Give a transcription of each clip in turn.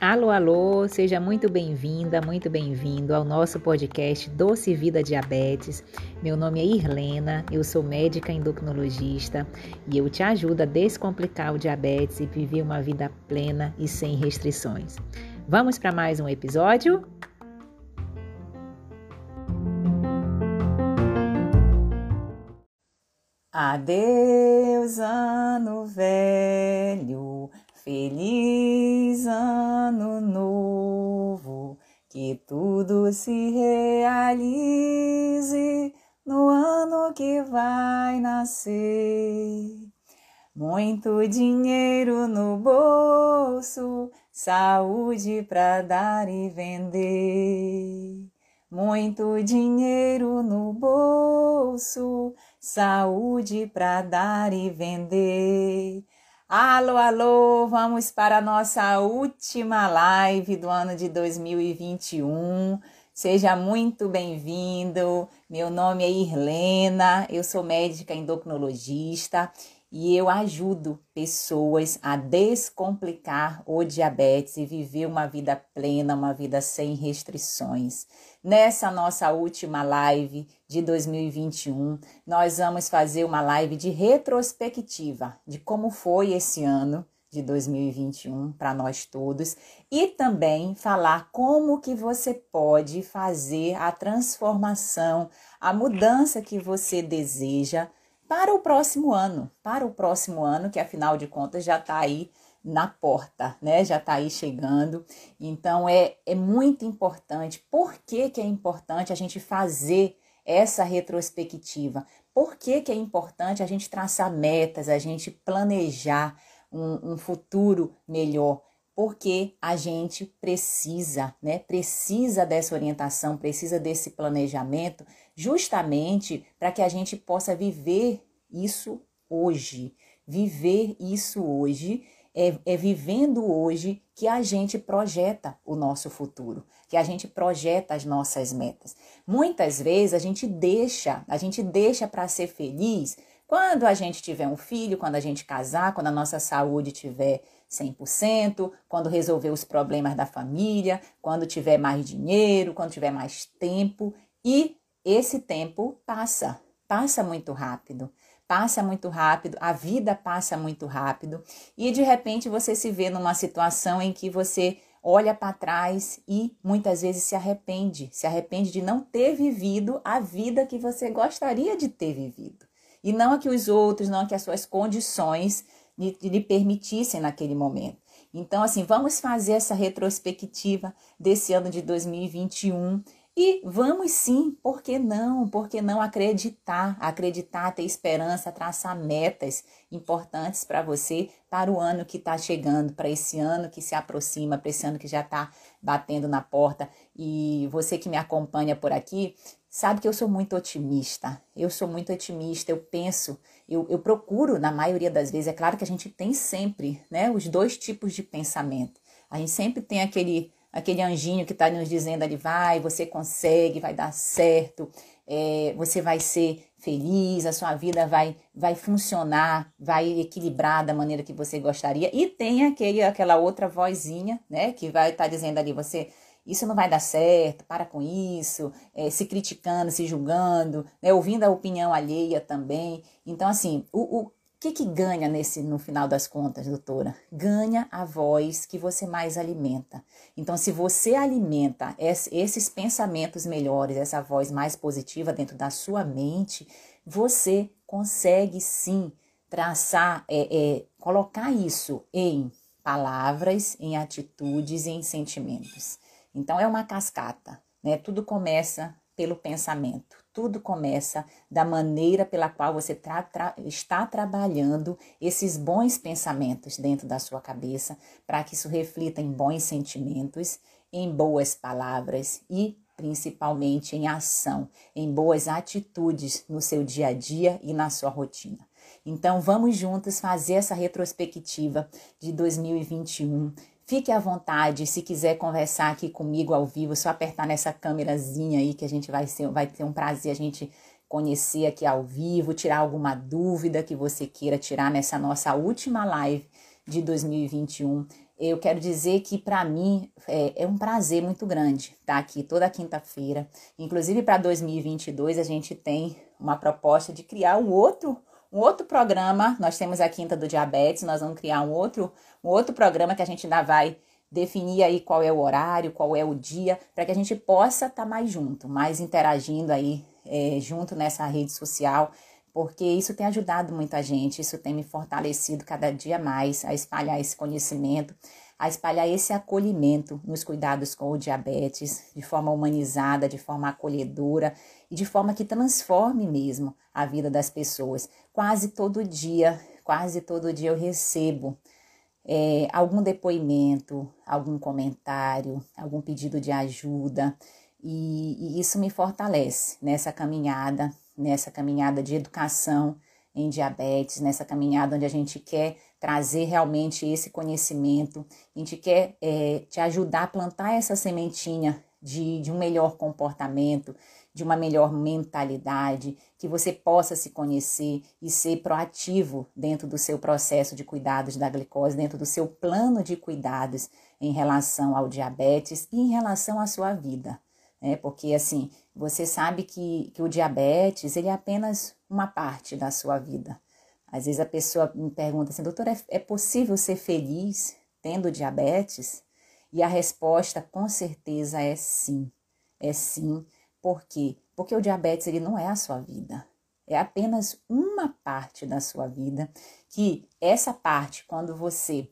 Alô, alô, seja muito bem-vinda, muito bem-vindo ao nosso podcast Doce Vida Diabetes. Meu nome é Irlena, eu sou médica endocrinologista e eu te ajudo a descomplicar o diabetes e viver uma vida plena e sem restrições. Vamos para mais um episódio? Adeus, ano velho Feliz ano novo, que tudo se realize no ano que vai nascer. Muito dinheiro no bolso, saúde para dar e vender. Muito dinheiro no bolso, saúde para dar e vender. Alô, alô, vamos para a nossa última live do ano de 2021. Seja muito bem-vindo. Meu nome é Irlena, eu sou médica endocrinologista e eu ajudo pessoas a descomplicar o diabetes e viver uma vida plena, uma vida sem restrições. Nessa nossa última live de 2021, nós vamos fazer uma live de retrospectiva de como foi esse ano de 2021 para nós todos e também falar como que você pode fazer a transformação, a mudança que você deseja para o próximo ano, para o próximo ano, que afinal de contas já está aí na porta, né? Já está aí chegando. Então é, é muito importante. Por que, que é importante a gente fazer essa retrospectiva? Por que, que é importante a gente traçar metas, a gente planejar um, um futuro melhor? Porque a gente precisa, né? Precisa dessa orientação, precisa desse planejamento justamente para que a gente possa viver isso hoje. Viver isso hoje é, é, vivendo hoje que a gente projeta o nosso futuro, que a gente projeta as nossas metas. Muitas vezes a gente deixa, a gente deixa para ser feliz quando a gente tiver um filho, quando a gente casar, quando a nossa saúde tiver 100%, quando resolver os problemas da família, quando tiver mais dinheiro, quando tiver mais tempo e esse tempo passa, passa muito rápido. Passa muito rápido, a vida passa muito rápido e de repente você se vê numa situação em que você olha para trás e muitas vezes se arrepende, se arrepende de não ter vivido a vida que você gostaria de ter vivido. E não a que os outros, não a que as suas condições lhe, lhe permitissem naquele momento. Então, assim, vamos fazer essa retrospectiva desse ano de 2021 e vamos sim, por que não? Por que não acreditar? Acreditar, ter esperança, traçar metas importantes para você para o ano que está chegando, para esse ano que se aproxima, para esse ano que já está batendo na porta. E você que me acompanha por aqui, sabe que eu sou muito otimista. Eu sou muito otimista, eu penso, eu, eu procuro, na maioria das vezes, é claro que a gente tem sempre né, os dois tipos de pensamento. A gente sempre tem aquele aquele anjinho que está nos dizendo ali, vai, você consegue, vai dar certo, é, você vai ser feliz, a sua vida vai, vai funcionar, vai equilibrar da maneira que você gostaria. E tem aquele, aquela outra vozinha, né, que vai estar tá dizendo ali, você isso não vai dar certo, para com isso, é, se criticando, se julgando, né, ouvindo a opinião alheia também. Então, assim, o, o que, que ganha nesse no final das contas, doutora? Ganha a voz que você mais alimenta. Então, se você alimenta esses pensamentos melhores, essa voz mais positiva dentro da sua mente, você consegue sim traçar, é, é, colocar isso em palavras, em atitudes e em sentimentos. Então, é uma cascata, né? Tudo começa pelo pensamento. Tudo começa da maneira pela qual você tra tra está trabalhando esses bons pensamentos dentro da sua cabeça, para que isso reflita em bons sentimentos, em boas palavras e principalmente em ação, em boas atitudes no seu dia a dia e na sua rotina. Então, vamos juntos fazer essa retrospectiva de 2021 Fique à vontade, se quiser conversar aqui comigo ao vivo, só apertar nessa câmerazinha aí que a gente vai, ser, vai ter um prazer a gente conhecer aqui ao vivo, tirar alguma dúvida que você queira tirar nessa nossa última live de 2021. Eu quero dizer que para mim é, é, um prazer muito grande estar aqui toda quinta-feira. Inclusive para 2022 a gente tem uma proposta de criar um outro um outro programa. Nós temos a Quinta do Diabetes, nós vamos criar um outro um outro programa que a gente ainda vai definir aí qual é o horário, qual é o dia, para que a gente possa estar tá mais junto, mais interagindo aí é, junto nessa rede social, porque isso tem ajudado muita gente, isso tem me fortalecido cada dia mais a espalhar esse conhecimento, a espalhar esse acolhimento nos cuidados com o diabetes, de forma humanizada, de forma acolhedora e de forma que transforme mesmo a vida das pessoas. Quase todo dia, quase todo dia eu recebo é, algum depoimento, algum comentário, algum pedido de ajuda, e, e isso me fortalece nessa caminhada, nessa caminhada de educação em diabetes, nessa caminhada onde a gente quer trazer realmente esse conhecimento, a gente quer é, te ajudar a plantar essa sementinha de, de um melhor comportamento, de uma melhor mentalidade, que você possa se conhecer e ser proativo dentro do seu processo de cuidados da glicose, dentro do seu plano de cuidados em relação ao diabetes e em relação à sua vida. Né? Porque assim, você sabe que, que o diabetes ele é apenas uma parte da sua vida. Às vezes a pessoa me pergunta assim, doutor, é, é possível ser feliz tendo diabetes? E a resposta com certeza é sim. É sim, por quê? Porque o diabetes ele não é a sua vida. É apenas uma parte da sua vida que essa parte, quando você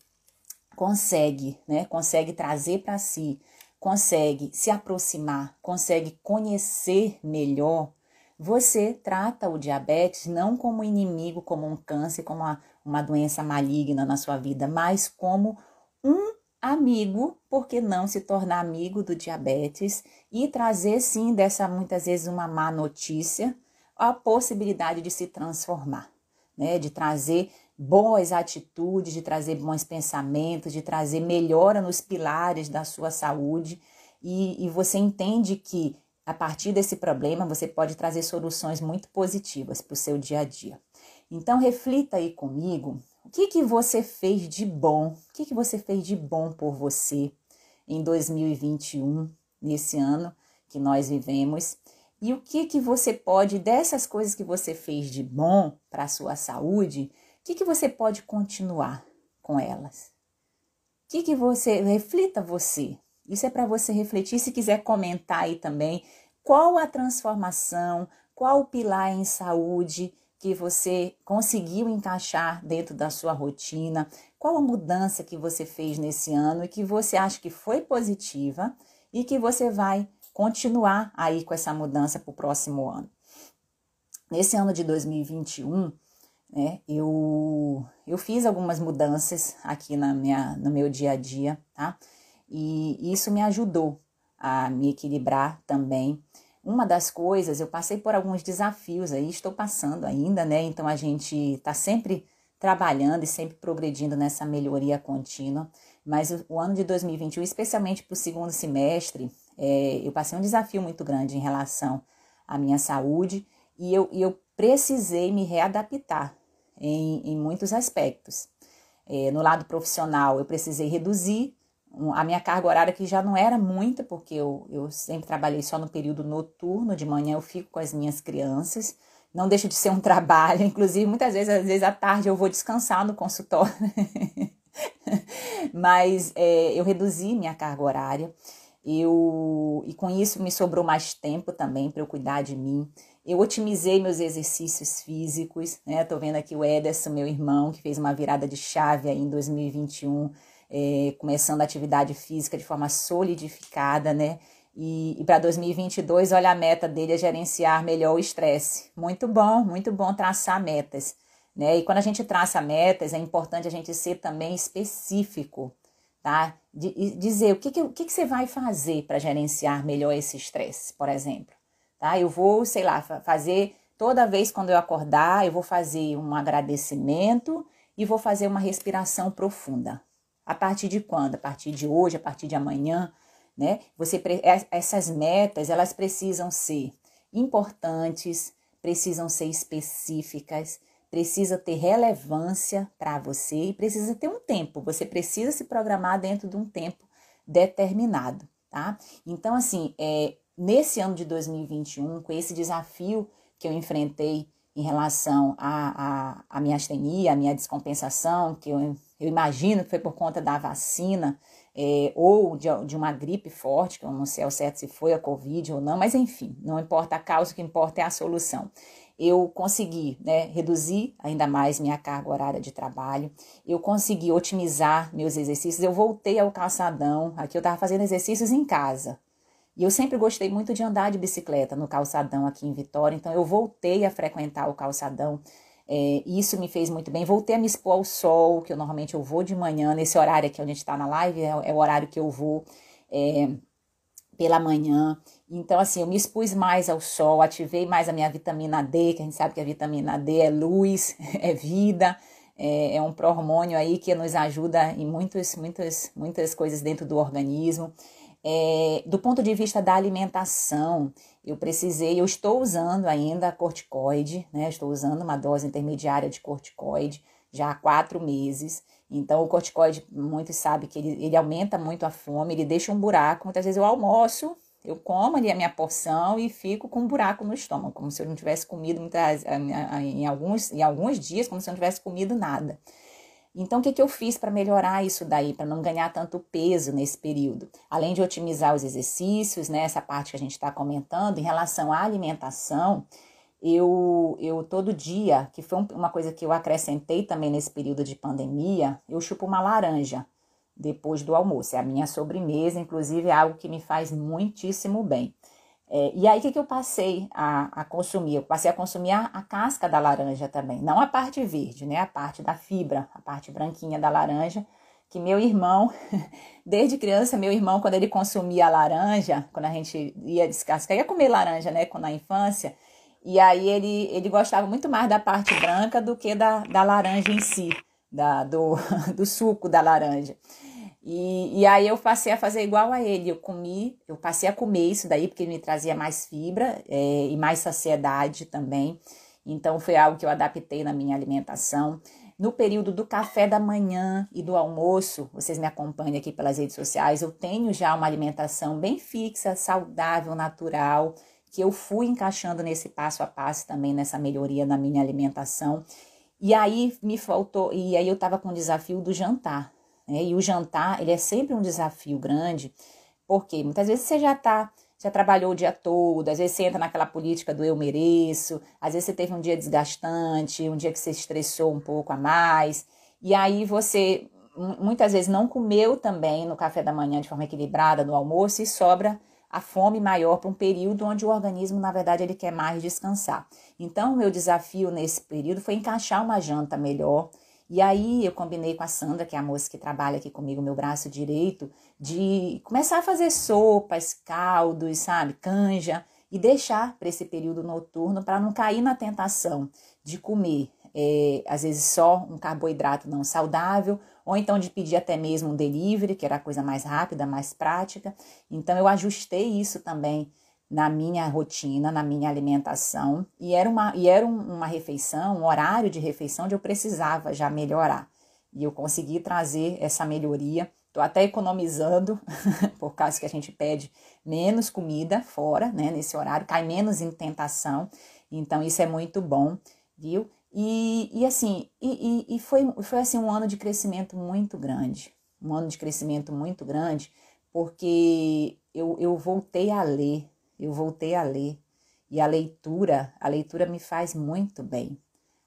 consegue, né, consegue trazer para si, consegue se aproximar, consegue conhecer melhor, você trata o diabetes não como inimigo, como um câncer, como uma, uma doença maligna na sua vida, mas como um amigo, por que não se tornar amigo do diabetes e trazer sim dessa muitas vezes uma má notícia a possibilidade de se transformar, né? De trazer boas atitudes, de trazer bons pensamentos, de trazer melhora nos pilares da sua saúde e, e você entende que a partir desse problema você pode trazer soluções muito positivas para o seu dia a dia. Então reflita aí comigo o que, que você fez de bom? O que, que você fez de bom por você em 2021, nesse ano que nós vivemos? E o que, que você pode, dessas coisas que você fez de bom para a sua saúde, o que, que você pode continuar com elas? O que, que você. Reflita você. Isso é para você refletir. Se quiser comentar aí também, qual a transformação, qual o pilar em saúde que você conseguiu encaixar dentro da sua rotina? Qual a mudança que você fez nesse ano e que você acha que foi positiva e que você vai continuar aí com essa mudança para o próximo ano? Nesse ano de 2021, né, eu, eu fiz algumas mudanças aqui na minha, no meu dia a dia, tá? E isso me ajudou a me equilibrar também uma das coisas, eu passei por alguns desafios aí, estou passando ainda, né? Então a gente está sempre trabalhando e sempre progredindo nessa melhoria contínua. Mas o, o ano de 2021, especialmente para o segundo semestre, é, eu passei um desafio muito grande em relação à minha saúde e eu, eu precisei me readaptar em, em muitos aspectos. É, no lado profissional, eu precisei reduzir a minha carga horária que já não era muita, porque eu, eu sempre trabalhei só no período noturno, de manhã eu fico com as minhas crianças, não deixa de ser um trabalho, inclusive muitas vezes, às vezes à tarde eu vou descansar no consultório, mas é, eu reduzi minha carga horária, eu, e com isso me sobrou mais tempo também para eu cuidar de mim, eu otimizei meus exercícios físicos, né, tô vendo aqui o Ederson, meu irmão, que fez uma virada de chave aí em 2021, é, começando a atividade física de forma solidificada, né? E, e para 2022, olha, a meta dele é gerenciar melhor o estresse. Muito bom, muito bom traçar metas. Né? E quando a gente traça metas, é importante a gente ser também específico, tá? Dizer o que, que, o que, que você vai fazer para gerenciar melhor esse estresse, por exemplo. Tá? Eu vou, sei lá, fazer toda vez quando eu acordar, eu vou fazer um agradecimento e vou fazer uma respiração profunda. A partir de quando? A partir de hoje, a partir de amanhã, né? Você essas metas, elas precisam ser importantes, precisam ser específicas, precisa ter relevância para você e precisa ter um tempo. Você precisa se programar dentro de um tempo determinado, tá? Então, assim, é, nesse ano de 2021, com esse desafio que eu enfrentei em relação à minha astenia, à minha descompensação, que eu, eu imagino que foi por conta da vacina, é, ou de, de, uma gripe forte, que eu não sei ao certo se foi a Covid ou não, mas enfim, não importa a causa, o que importa é a solução. Eu consegui né, reduzir ainda mais minha carga horária de trabalho, eu consegui otimizar meus exercícios, eu voltei ao calçadão, aqui eu estava fazendo exercícios em casa, e eu sempre gostei muito de andar de bicicleta no calçadão aqui em Vitória, então eu voltei a frequentar o calçadão. É, isso me fez muito bem. Voltei a me expor ao sol, que eu normalmente eu vou de manhã, nesse horário aqui onde a gente está na live, é, é, o horário que eu vou é, pela manhã. Então, assim, eu me expus mais ao sol, ativei mais a minha vitamina D, que a gente sabe que a vitamina D é luz, é vida, é, é um pró-hormônio aí que nos ajuda em muitas, muitas, muitas coisas dentro do organismo. É, do ponto de vista da alimentação, eu precisei, eu estou usando ainda corticoide, né? Estou usando uma dose intermediária de corticoide já há quatro meses. Então, o corticoide, muitos sabem que ele, ele aumenta muito a fome, ele deixa um buraco. Muitas vezes eu almoço, eu como ali a minha porção e fico com um buraco no estômago, como se eu não tivesse comido muitas, em, alguns, em alguns dias, como se eu não tivesse comido nada. Então, o que, que eu fiz para melhorar isso daí, para não ganhar tanto peso nesse período? Além de otimizar os exercícios, né, essa parte que a gente está comentando, em relação à alimentação, eu, eu todo dia, que foi uma coisa que eu acrescentei também nesse período de pandemia, eu chupo uma laranja depois do almoço. É a minha sobremesa, inclusive é algo que me faz muitíssimo bem. É, e aí, o que, que eu passei a, a consumir? Eu passei a consumir a, a, casca da laranja também, não a parte verde, né? A parte da fibra, a parte branquinha da laranja, que meu irmão, desde criança, meu irmão, quando ele consumia a laranja, quando a gente ia descascar, ia comer laranja, né? Na infância, e aí ele, ele gostava muito mais da parte branca do que da, da laranja em si, da, do, do suco da laranja. E, e aí eu passei a fazer igual a ele. Eu comi, eu passei a comer isso daí, porque ele me trazia mais fibra é, e mais saciedade também. Então foi algo que eu adaptei na minha alimentação. No período do café da manhã e do almoço, vocês me acompanham aqui pelas redes sociais, eu tenho já uma alimentação bem fixa, saudável, natural, que eu fui encaixando nesse passo a passo também nessa melhoria na minha alimentação. E aí me faltou, e aí eu estava com o desafio do jantar. Né? E o jantar, ele é sempre um desafio grande, porque muitas vezes você já está já trabalhou o dia todo, às vezes você entra naquela política do eu mereço, às vezes você teve um dia desgastante, um dia que você estressou um pouco a mais, e aí você muitas vezes não comeu também no café da manhã de forma equilibrada, no almoço, e sobra a fome maior para um período onde o organismo, na verdade, ele quer mais descansar. Então, o meu desafio nesse período foi encaixar uma janta melhor, e aí eu combinei com a Sandra, que é a moça que trabalha aqui comigo, meu braço direito, de começar a fazer sopas, caldos, sabe, canja, e deixar para esse período noturno para não cair na tentação de comer, é, às vezes só um carboidrato não saudável, ou então de pedir até mesmo um delivery, que era a coisa mais rápida, mais prática. Então eu ajustei isso também na minha rotina, na minha alimentação, e era uma, e era uma refeição, um horário de refeição onde eu precisava já melhorar. E eu consegui trazer essa melhoria. Estou até economizando, por causa que a gente pede menos comida fora, né, nesse horário, cai menos em tentação. Então, isso é muito bom, viu? E, e assim, e, e, foi, foi assim um ano de crescimento muito grande. Um ano de crescimento muito grande, porque eu, eu voltei a ler eu voltei a ler. E a leitura, a leitura me faz muito bem.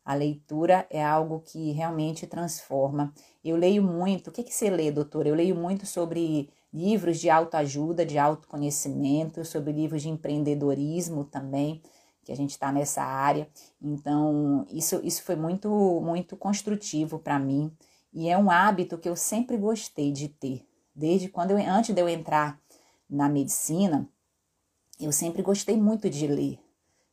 A leitura é algo que realmente transforma. Eu leio muito. O que, que você lê, doutora? Eu leio muito sobre livros de autoajuda, de autoconhecimento, sobre livros de empreendedorismo também, que a gente está nessa área. Então, isso, isso foi muito, muito construtivo para mim. E é um hábito que eu sempre gostei de ter. Desde quando eu, antes de eu entrar na medicina, eu sempre gostei muito de ler.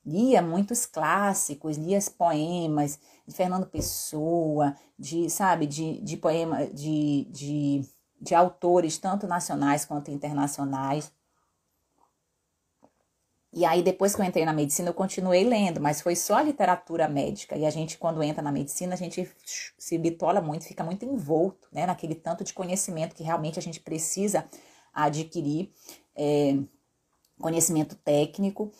Lia muitos clássicos, lia poemas de Fernando Pessoa, de, sabe, de, de poema, de, de, de autores tanto nacionais quanto internacionais. E aí, depois que eu entrei na medicina, eu continuei lendo, mas foi só literatura médica. E a gente, quando entra na medicina, a gente se bitola muito, fica muito envolto, né, naquele tanto de conhecimento que realmente a gente precisa adquirir, é, conhecimento técnico.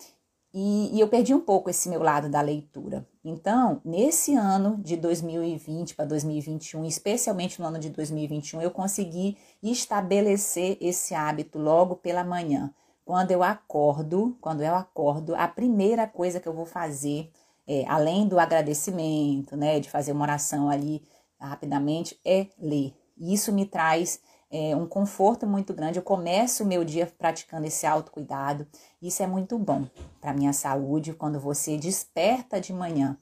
E, e, eu perdi um pouco esse meu lado da leitura. Então, nesse ano de 2020 para 2021, especialmente no ano de 2021, eu consegui estabelecer esse hábito logo pela manhã. Quando eu acordo, quando eu acordo, a primeira coisa que eu vou fazer, é, além do agradecimento, né, de fazer uma oração ali rapidamente, é ler. Isso me traz é, um conforto muito grande. Eu começo o meu dia praticando esse autocuidado. Isso é muito bom para minha saúde quando você desperta de manhã,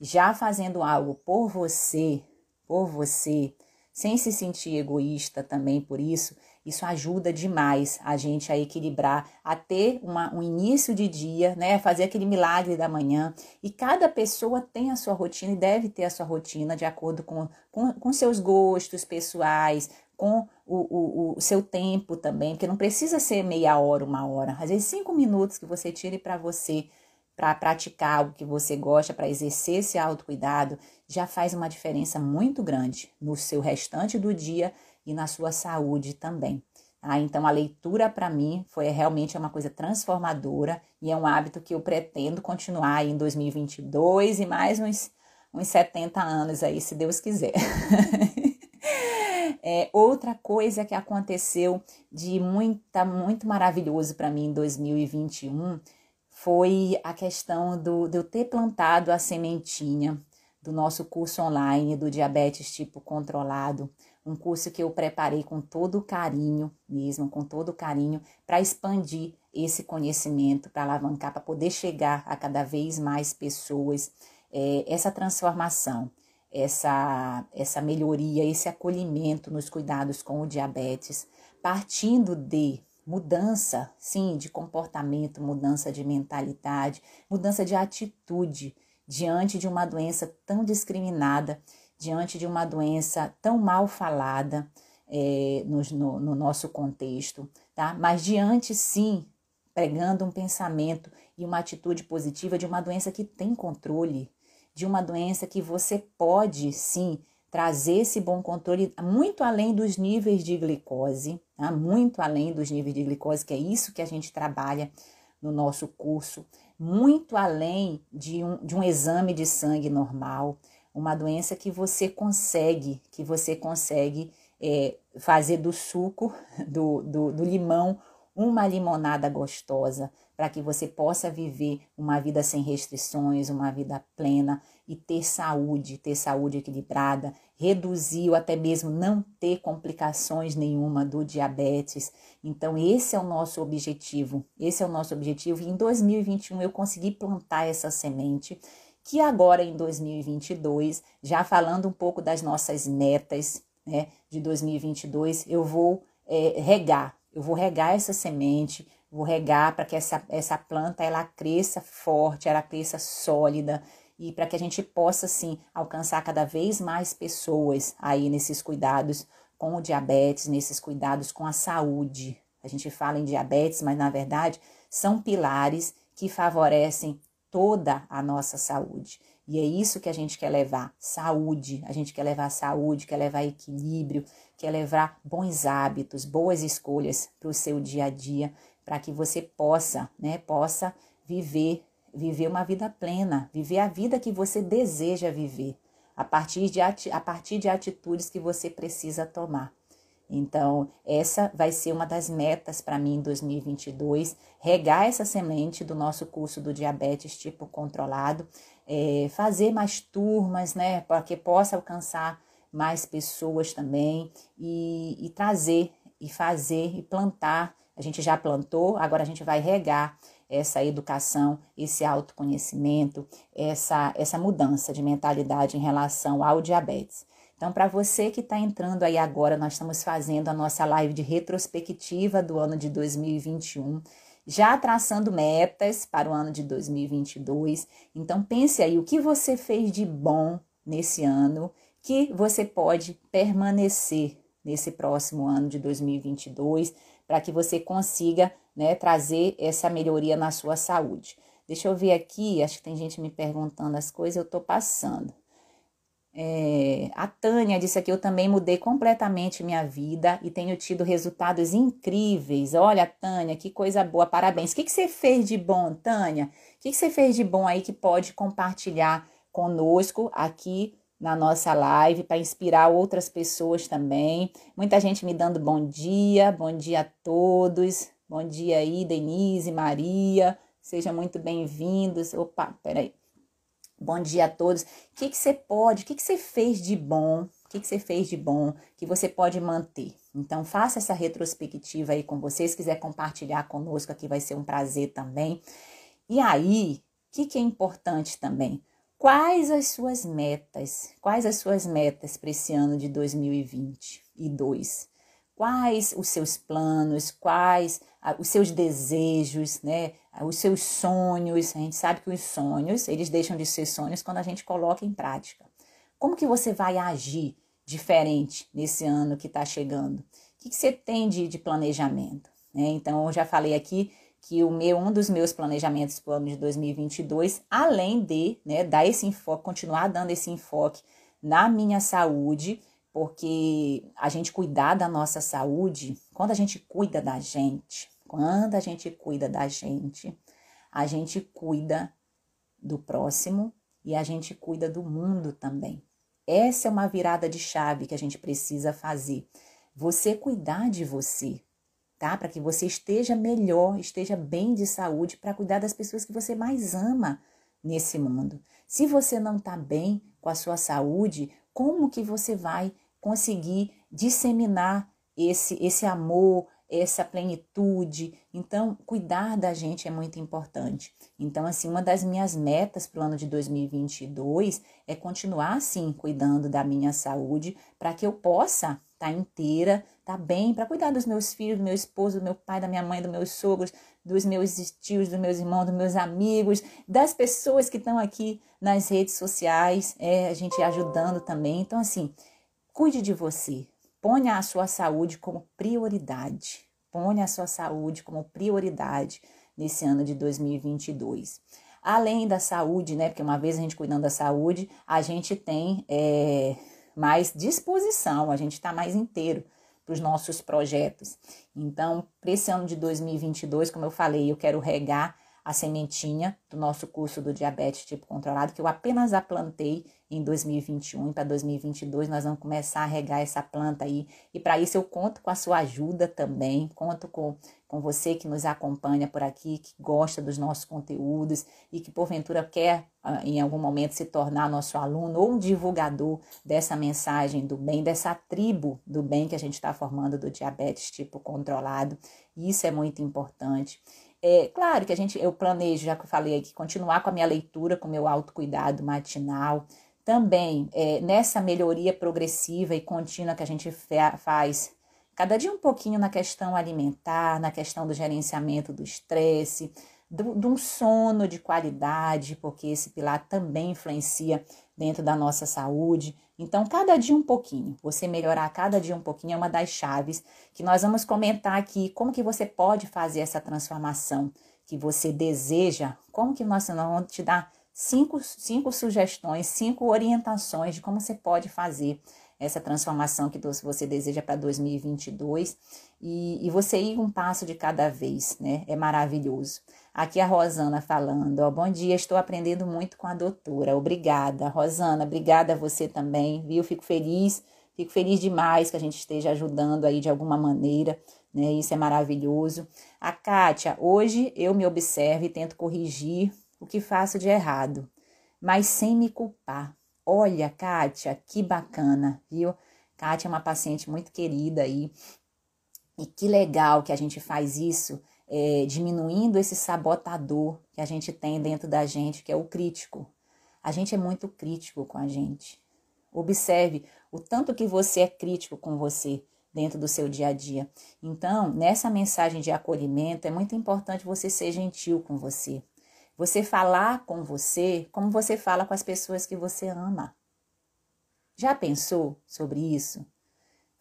já fazendo algo por você, por você, sem se sentir egoísta também por isso. Isso ajuda demais a gente a equilibrar, a ter uma, um início de dia, né? Fazer aquele milagre da manhã. E cada pessoa tem a sua rotina e deve ter a sua rotina de acordo com, com, com seus gostos pessoais, com o, o, o, seu tempo também, porque não precisa ser meia hora, uma hora, às vezes cinco minutos que você tire para você, para praticar algo que você gosta, para exercer esse autocuidado, já faz uma diferença muito grande no seu restante do dia e na sua saúde também. Ah, então a leitura para mim foi realmente uma coisa transformadora e é um hábito que eu pretendo continuar em 2022 e mais uns, uns 70 anos aí, se Deus quiser. É, outra coisa que aconteceu de muita, muito maravilhoso para mim em 2021 foi a questão do, de eu ter plantado a sementinha do nosso curso online do diabetes tipo controlado, um curso que eu preparei com todo carinho mesmo, com todo carinho, para expandir esse conhecimento, para alavancar, para poder chegar a cada vez mais pessoas. É, essa transformação essa, essa melhoria, esse acolhimento nos cuidados com o diabetes, partindo de mudança, sim, de comportamento, mudança de mentalidade, mudança de atitude diante de uma doença tão discriminada, diante de uma doença tão mal falada é, no, no, no nosso contexto, tá? Mas diante, sim, pregando um pensamento e uma atitude positiva de uma doença que tem controle, de uma doença que você pode sim trazer esse bom controle muito além dos níveis de glicose, tá? muito além dos níveis de glicose, que é isso que a gente trabalha no nosso curso, muito além de um, de um exame de sangue normal, uma doença que você consegue, que você consegue é, fazer do suco do, do, do limão uma limonada gostosa, para que você possa viver uma vida sem restrições, uma vida plena e ter saúde, ter saúde equilibrada, reduzir ou até mesmo não ter complicações nenhuma do diabetes. Então esse é o nosso objetivo. Esse é o nosso objetivo em 2021 eu consegui plantar essa semente que agora em 2022, já falando um pouco das nossas metas, né, de 2022, eu vou é, regar, eu vou regar essa semente, vou regar para que essa, essa planta ela cresça forte, ela cresça sólida e para que a gente possa sim alcançar cada vez mais pessoas aí nesses cuidados com o diabetes, nesses cuidados com a saúde. A gente fala em diabetes, mas na verdade são pilares que favorecem toda a nossa saúde. E é isso que a gente quer levar: saúde. A gente quer levar saúde, quer levar equilíbrio, quer levar bons hábitos, boas escolhas para o seu dia a dia, para que você possa, né, possa viver, viver uma vida plena, viver a vida que você deseja viver, a partir de, a partir de atitudes que você precisa tomar. Então, essa vai ser uma das metas para mim em 2022, regar essa semente do nosso curso do diabetes tipo controlado, é, fazer mais turmas, né, para que possa alcançar mais pessoas também e, e trazer e fazer e plantar a gente já plantou, agora a gente vai regar essa educação, esse autoconhecimento, essa, essa mudança de mentalidade em relação ao diabetes. Então, para você que está entrando aí agora, nós estamos fazendo a nossa live de retrospectiva do ano de 2021, já traçando metas para o ano de 2022. Então, pense aí o que você fez de bom nesse ano que você pode permanecer nesse próximo ano de 2022 para que você consiga né, trazer essa melhoria na sua saúde. Deixa eu ver aqui, acho que tem gente me perguntando as coisas, eu estou passando. É, a Tânia disse aqui: Eu também mudei completamente minha vida e tenho tido resultados incríveis. Olha, Tânia, que coisa boa, parabéns. O que, que você fez de bom, Tânia? O que, que você fez de bom aí que pode compartilhar conosco aqui na nossa live para inspirar outras pessoas também? Muita gente me dando bom dia, bom dia a todos. Bom dia aí, Denise, Maria. Sejam muito bem-vindos. Opa, peraí. Bom dia a todos. O que, que você pode, o que, que você fez de bom? O que, que você fez de bom que você pode manter? Então, faça essa retrospectiva aí com vocês. Se quiser compartilhar conosco aqui, vai ser um prazer também. E aí, o que, que é importante também? Quais as suas metas? Quais as suas metas para esse ano de 2022? Quais os seus planos? Quais os seus desejos, né? os seus sonhos. A gente sabe que os sonhos, eles deixam de ser sonhos quando a gente coloca em prática. Como que você vai agir diferente nesse ano que está chegando? O que, que, você tem de, de planejamento? Né? Então, eu já falei aqui que o meu, um dos meus planejamentos para o ano de 2022, além de né, dar esse enfoque, continuar dando esse enfoque na minha saúde, porque a gente cuidar da nossa saúde, quando a gente cuida da gente, quando a gente cuida da gente, a gente cuida do próximo e a gente cuida do mundo também. Essa é uma virada de chave que a gente precisa fazer. Você cuidar de você, tá? Para que você esteja melhor, esteja bem de saúde, para cuidar das pessoas que você mais ama nesse mundo. Se você não está bem com a sua saúde, como que você vai conseguir disseminar esse, esse amor, essa plenitude. Então, cuidar da gente é muito importante. Então, assim, uma das minhas metas para o ano de 2022 é continuar, assim, cuidando da minha saúde para que eu possa estar tá inteira, estar tá bem, para cuidar dos meus filhos, do meu esposo, do meu pai, da minha mãe, dos meus sogros, dos meus tios, dos meus irmãos, dos meus amigos, das pessoas que estão aqui nas redes sociais, é, a gente ajudando também. Então, assim, cuide de você, Ponha a sua saúde como prioridade. Ponha a sua saúde como prioridade nesse ano de 2022. Além da saúde, né? Porque uma vez a gente cuidando da saúde, a gente tem é, mais disposição, a gente está mais inteiro para os nossos projetos. Então, para esse ano de 2022, como eu falei, eu quero regar a sementinha do nosso curso do diabetes tipo controlado, que eu apenas a plantei em 2021 e para 2022 nós vamos começar a regar essa planta aí. E para isso eu conto com a sua ajuda também, conto com, com você que nos acompanha por aqui, que gosta dos nossos conteúdos e que porventura quer ah, em algum momento se tornar nosso aluno ou divulgador dessa mensagem do bem, dessa tribo do bem que a gente está formando do diabetes tipo controlado. Isso é muito importante. É, claro que a gente, eu planejo, já que eu falei aqui, continuar com a minha leitura, com o meu autocuidado matinal. Também é, nessa melhoria progressiva e contínua que a gente faz, cada dia um pouquinho na questão alimentar, na questão do gerenciamento do estresse, de um sono de qualidade, porque esse pilar também influencia dentro da nossa saúde. Então, cada dia um pouquinho, você melhorar cada dia um pouquinho é uma das chaves que nós vamos comentar aqui, como que você pode fazer essa transformação que você deseja, como que nós, vamos te dar cinco, cinco sugestões, cinco orientações de como você pode fazer essa transformação que você deseja para 2022 e, e você ir um passo de cada vez, né? É maravilhoso. Aqui a Rosana falando, bom dia, estou aprendendo muito com a doutora. Obrigada, Rosana, obrigada a você também, viu? Fico feliz, fico feliz demais que a gente esteja ajudando aí de alguma maneira, né? Isso é maravilhoso. A Kátia, hoje eu me observo e tento corrigir o que faço de errado, mas sem me culpar. Olha, Kátia, que bacana, viu? Kátia é uma paciente muito querida aí. E que legal que a gente faz isso é, diminuindo esse sabotador que a gente tem dentro da gente, que é o crítico. A gente é muito crítico com a gente. Observe o tanto que você é crítico com você dentro do seu dia a dia. Então, nessa mensagem de acolhimento, é muito importante você ser gentil com você. Você falar com você como você fala com as pessoas que você ama. Já pensou sobre isso?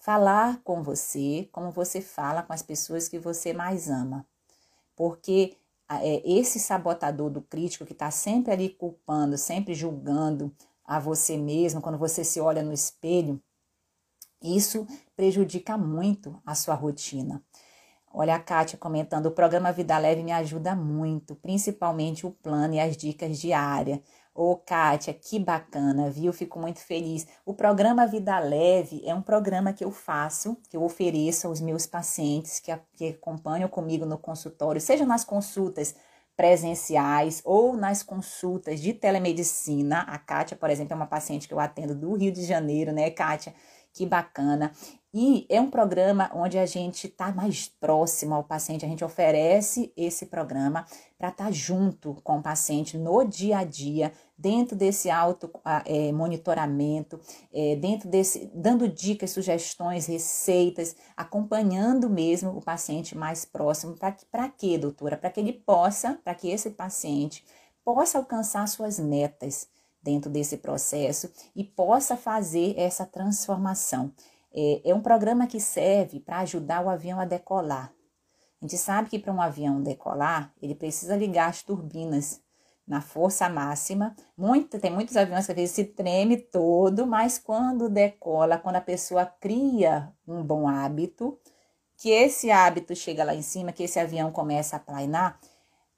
falar com você como você fala com as pessoas que você mais ama. Porque é, esse sabotador do crítico que está sempre ali culpando, sempre julgando a você mesmo, quando você se olha no espelho, isso prejudica muito a sua rotina. Olha a Kátia comentando: o programa Vida Leve me ajuda muito, principalmente o plano e as dicas diárias. Ô, oh, Kátia, que bacana, viu? Fico muito feliz. O programa Vida Leve é um programa que eu faço, que eu ofereço aos meus pacientes que, que acompanham comigo no consultório, seja nas consultas presenciais ou nas consultas de telemedicina. A Kátia, por exemplo, é uma paciente que eu atendo do Rio de Janeiro, né, Kátia? Que bacana. E é um programa onde a gente está mais próximo ao paciente, a gente oferece esse programa para estar tá junto com o paciente no dia a dia, dentro desse auto é, monitoramento, é, dentro desse, dando dicas, sugestões, receitas, acompanhando mesmo o paciente mais próximo. Para quê, doutora? Para que ele possa, para que esse paciente possa alcançar suas metas dentro desse processo e possa fazer essa transformação. É, é um programa que serve para ajudar o avião a decolar. A gente sabe que para um avião decolar, ele precisa ligar as turbinas na força máxima. Muito, tem muitos aviões que às vezes se treme todo, mas quando decola, quando a pessoa cria um bom hábito, que esse hábito chega lá em cima, que esse avião começa a planar,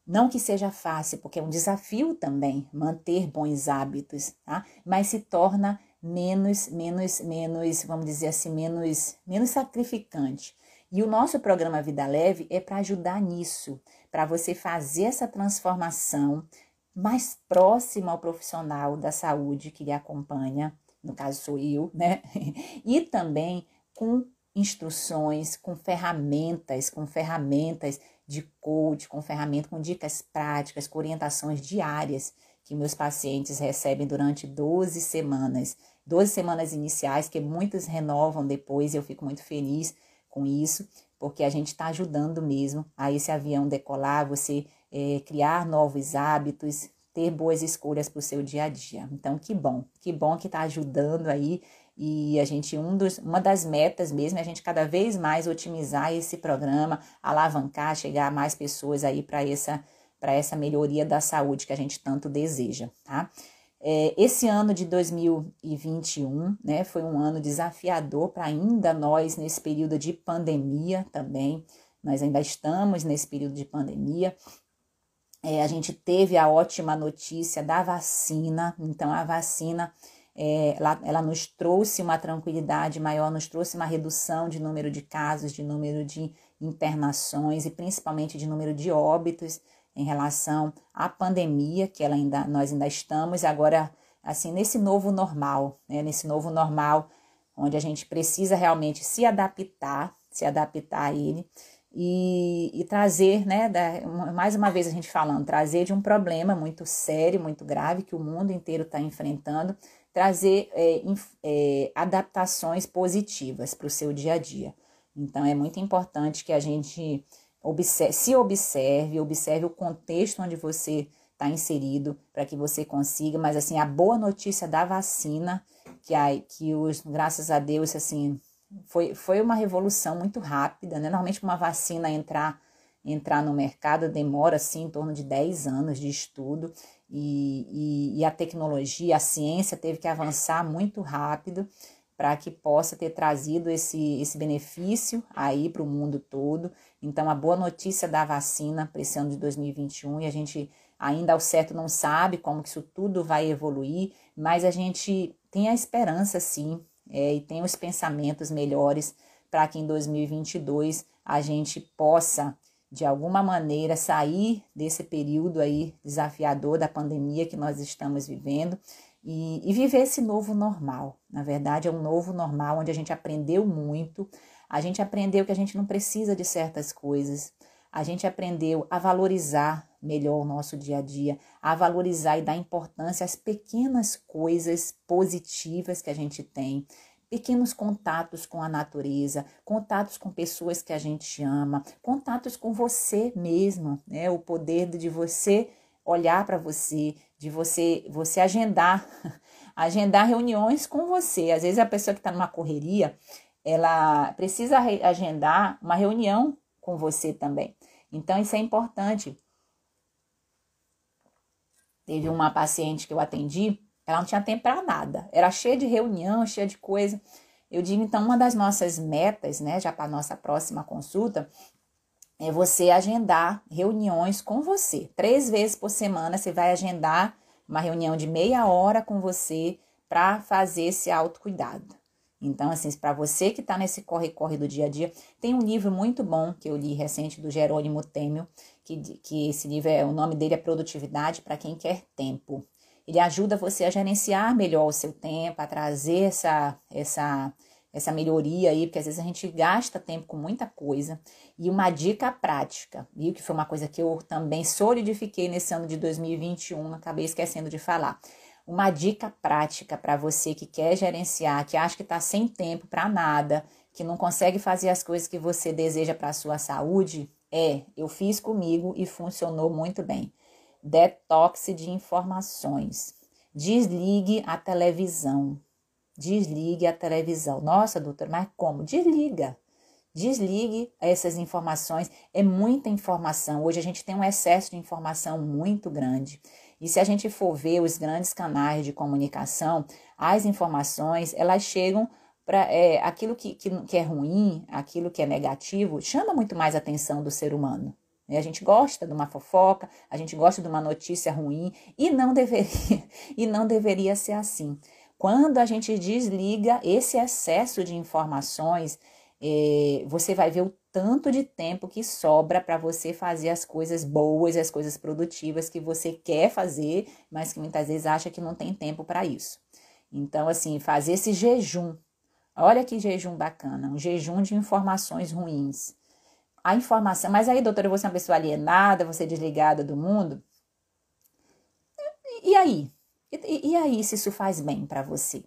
não que seja fácil, porque é um desafio também manter bons hábitos, tá? Mas se torna menos, menos, menos, vamos dizer assim, menos, menos sacrificante. E o nosso programa Vida Leve é para ajudar nisso, para você fazer essa transformação mais próxima ao profissional da saúde que lhe acompanha, no caso sou eu, né? E também com instruções, com ferramentas, com ferramentas de coach, com ferramenta, com dicas práticas, com orientações diárias que meus pacientes recebem durante 12 semanas. 12 semanas iniciais, que muitos renovam depois, e eu fico muito feliz com isso, porque a gente está ajudando mesmo a esse avião decolar, você é, criar novos hábitos, ter boas escolhas para o seu dia a dia. Então, que bom, que bom que está ajudando aí e a gente, um dos, uma das metas mesmo é a gente cada vez mais otimizar esse programa, alavancar, chegar a mais pessoas aí para essa, essa melhoria da saúde que a gente tanto deseja, tá? É, esse ano de 2021 né, foi um ano desafiador para ainda nós nesse período de pandemia também. Nós ainda estamos nesse período de pandemia. É, a gente teve a ótima notícia da vacina, então a vacina é, ela, ela nos trouxe uma tranquilidade maior, nos trouxe uma redução de número de casos, de número de internações e principalmente de número de óbitos em relação à pandemia que ela ainda, nós ainda estamos agora assim nesse novo normal, né? nesse novo normal onde a gente precisa realmente se adaptar, se adaptar a ele e, e trazer, né, da, mais uma vez a gente falando, trazer de um problema muito sério, muito grave que o mundo inteiro está enfrentando trazer é, é, adaptações positivas para o seu dia a dia. Então, é muito importante que a gente observe, se observe, observe o contexto onde você está inserido, para que você consiga. Mas, assim, a boa notícia da vacina, que, a, que os, graças a Deus, assim, foi, foi uma revolução muito rápida, né? Normalmente, uma vacina entrar entrar no mercado demora assim em torno de 10 anos de estudo e, e, e a tecnologia, a ciência teve que avançar muito rápido para que possa ter trazido esse, esse benefício aí para o mundo todo. Então, a boa notícia da vacina para esse ano de 2021, e a gente ainda ao certo não sabe como que isso tudo vai evoluir, mas a gente tem a esperança sim, é, e tem os pensamentos melhores para que em 2022 a gente possa de alguma maneira sair desse período aí desafiador da pandemia que nós estamos vivendo e, e, viver esse novo normal. Na verdade, é um novo normal onde a gente aprendeu muito, a gente aprendeu que a gente não precisa de certas coisas, a gente aprendeu a valorizar melhor o nosso dia a dia, a valorizar e dar importância às pequenas coisas positivas que a gente tem, pequenos contatos com a natureza, contatos com pessoas que a gente ama, contatos com você mesmo, né? O poder de você olhar para você, de você você agendar, agendar reuniões com você. Às vezes a pessoa que está numa correria, ela precisa agendar uma reunião com você também. Então, isso é importante. Teve uma paciente que eu atendi, ela não tinha tempo para nada, era cheia de reunião, cheia de coisa. Eu digo, então, uma das nossas metas, né, já para a nossa próxima consulta, é você agendar reuniões com você. Três vezes por semana você vai agendar uma reunião de meia hora com você para fazer esse autocuidado. Então, assim, para você que está nesse corre-corre do dia a dia, tem um livro muito bom que eu li recente do Jerônimo Temel, que, que esse livro é o nome dele é Produtividade para quem quer tempo. Ele ajuda você a gerenciar melhor o seu tempo, a trazer essa, essa, essa melhoria aí, porque às vezes a gente gasta tempo com muita coisa. E uma dica prática, viu? Que foi uma coisa que eu também solidifiquei nesse ano de 2021, acabei esquecendo de falar uma dica prática para você que quer gerenciar, que acha que está sem tempo para nada, que não consegue fazer as coisas que você deseja para a sua saúde, é: eu fiz comigo e funcionou muito bem. Detox de informações. Desligue a televisão. Desligue a televisão. Nossa, doutor, mas como? Desliga. Desligue essas informações. É muita informação. Hoje a gente tem um excesso de informação muito grande. E se a gente for ver os grandes canais de comunicação, as informações, elas chegam para é, aquilo que, que, que, é ruim, aquilo que é negativo, chama muito mais a atenção do ser humano. Né? A gente gosta de uma fofoca, a gente gosta de uma notícia ruim e não deveria, e não deveria ser assim. Quando a gente desliga esse excesso de informações, é, você vai ver o tanto de tempo que sobra para você fazer as coisas boas, as coisas produtivas que você quer fazer, mas que muitas vezes acha que não tem tempo para isso. Então, assim, fazer esse jejum. Olha que jejum bacana, um jejum de informações ruins. A informação, mas aí, doutora, você é uma pessoa alienada, você é desligada do mundo. E, aí? E, e aí, se isso faz bem para você?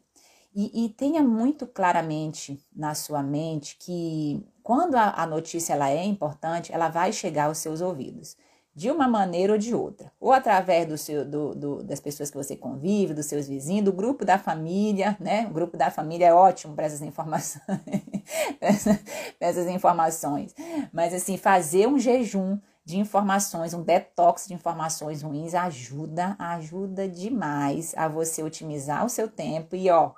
E, e, tenha muito claramente na sua mente que quando a, a notícia ela é importante, ela vai chegar aos seus ouvidos, de uma maneira ou de outra, ou através do seu, do, do, das pessoas que você convive, dos seus vizinhos, do grupo da família, né? O grupo da família é ótimo para essas informações, para essas informações. Mas assim, fazer um jejum de informações, um detox de informações ruins ajuda, ajuda demais a você otimizar o seu tempo e ó,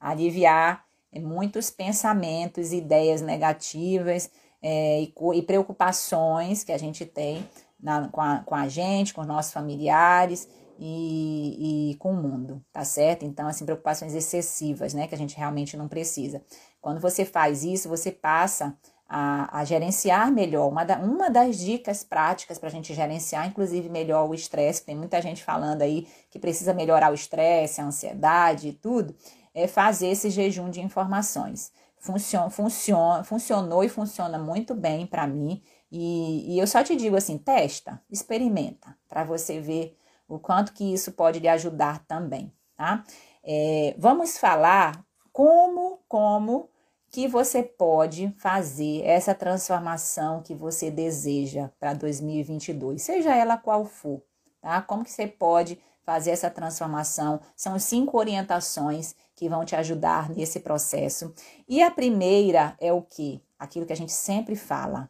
aliviar muitos pensamentos, ideias negativas é, e, e, preocupações que a gente tem na, com, a, com a gente, com os nossos familiares e, e, com o mundo, tá certo? Então, assim, preocupações excessivas, né, que a gente realmente não precisa. Quando você faz isso, você passa a, a gerenciar melhor. Uma, da, uma das dicas práticas para a gente gerenciar, inclusive, melhor o estresse, tem muita gente falando aí que precisa melhorar o estresse, a ansiedade e tudo, é fazer esse jejum de informações. Funcion, funcion, funcionou e funciona muito bem para mim. E, e eu só te digo assim: testa, experimenta, para você ver o quanto que isso pode lhe ajudar também, tá? É, vamos falar como, como que você pode fazer essa transformação que você deseja para 2022, seja ela qual for, tá? Como que você pode fazer essa transformação? São cinco orientações que vão te ajudar nesse processo. E a primeira é o que? Aquilo que a gente sempre fala.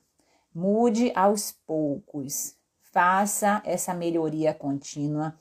Mude aos poucos. Faça essa melhoria contínua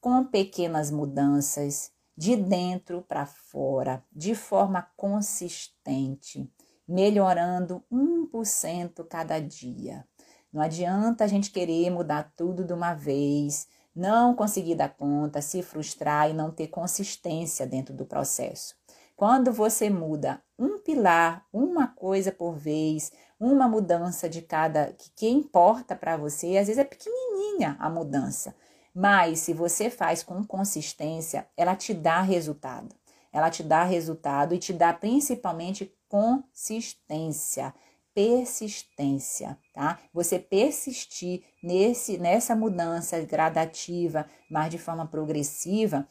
com pequenas mudanças de dentro para fora, de forma consistente, melhorando 1% cada dia. Não adianta a gente querer mudar tudo de uma vez, não conseguir dar conta, se frustrar e não ter consistência dentro do processo. Quando você muda um pilar, uma coisa por vez, uma mudança de cada que, que importa para você, às vezes é pequenininha a mudança, mas se você faz com consistência, ela te dá resultado. Ela te dá resultado e te dá principalmente consistência persistência, tá? Você persistir nesse nessa mudança gradativa, mas de forma progressiva,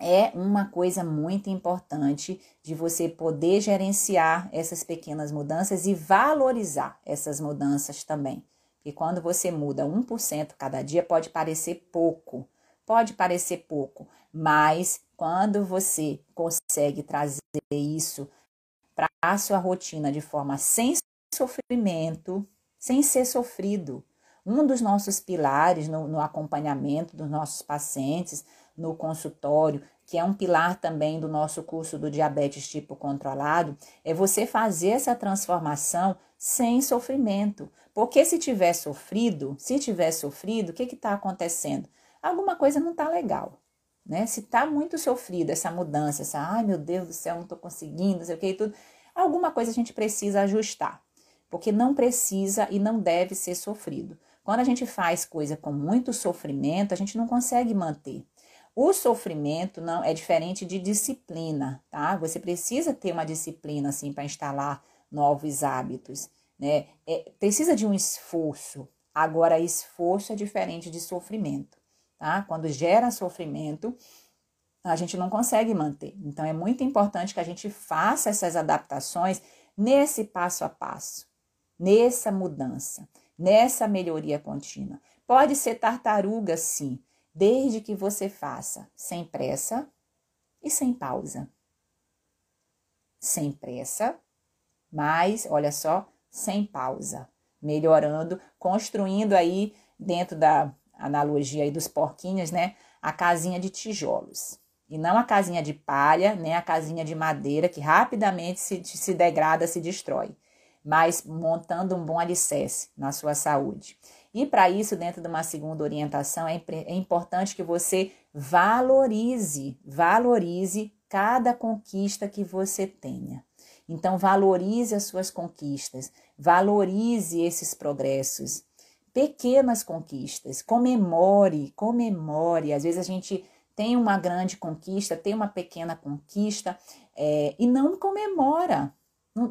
é uma coisa muito importante de você poder gerenciar essas pequenas mudanças e valorizar essas mudanças também. E quando você muda 1% cada dia, pode parecer pouco, pode parecer pouco, mas quando você consegue trazer isso para a sua rotina de forma sem sofrimento, sem ser sofrido. Um dos nossos pilares no, no acompanhamento dos nossos pacientes no consultório, que é um pilar também do nosso curso do diabetes tipo controlado, é você fazer essa transformação sem sofrimento. Porque se tiver sofrido, se tiver sofrido, o que está acontecendo? Alguma coisa não está legal. Né? Se está muito sofrido essa mudança, essa, ai meu Deus do céu, não estou conseguindo, não sei o que e tudo, alguma coisa a gente precisa ajustar. Porque não precisa e não deve ser sofrido. Quando a gente faz coisa com muito sofrimento, a gente não consegue manter. O sofrimento não é diferente de disciplina, tá? Você precisa ter uma disciplina assim para instalar novos hábitos, né? É, precisa de um esforço. Agora, esforço é diferente de sofrimento, tá? Quando gera sofrimento, a gente não consegue manter. Então, é muito importante que a gente faça essas adaptações nesse passo a passo, nessa mudança, nessa melhoria contínua. Pode ser tartaruga, sim, desde que você faça sem pressa e sem pausa. Sem pressa, mas olha só, sem pausa, melhorando, construindo aí dentro da analogia aí dos porquinhos, né, a casinha de tijolos. E não a casinha de palha, nem a casinha de madeira que rapidamente se, se degrada, se destrói, mas montando um bom alicerce na sua saúde. E para isso, dentro de uma segunda orientação, é, é importante que você valorize, valorize cada conquista que você tenha. Então, valorize as suas conquistas, valorize esses progressos. Pequenas conquistas, comemore, comemore. Às vezes a gente tem uma grande conquista, tem uma pequena conquista é, e não comemora.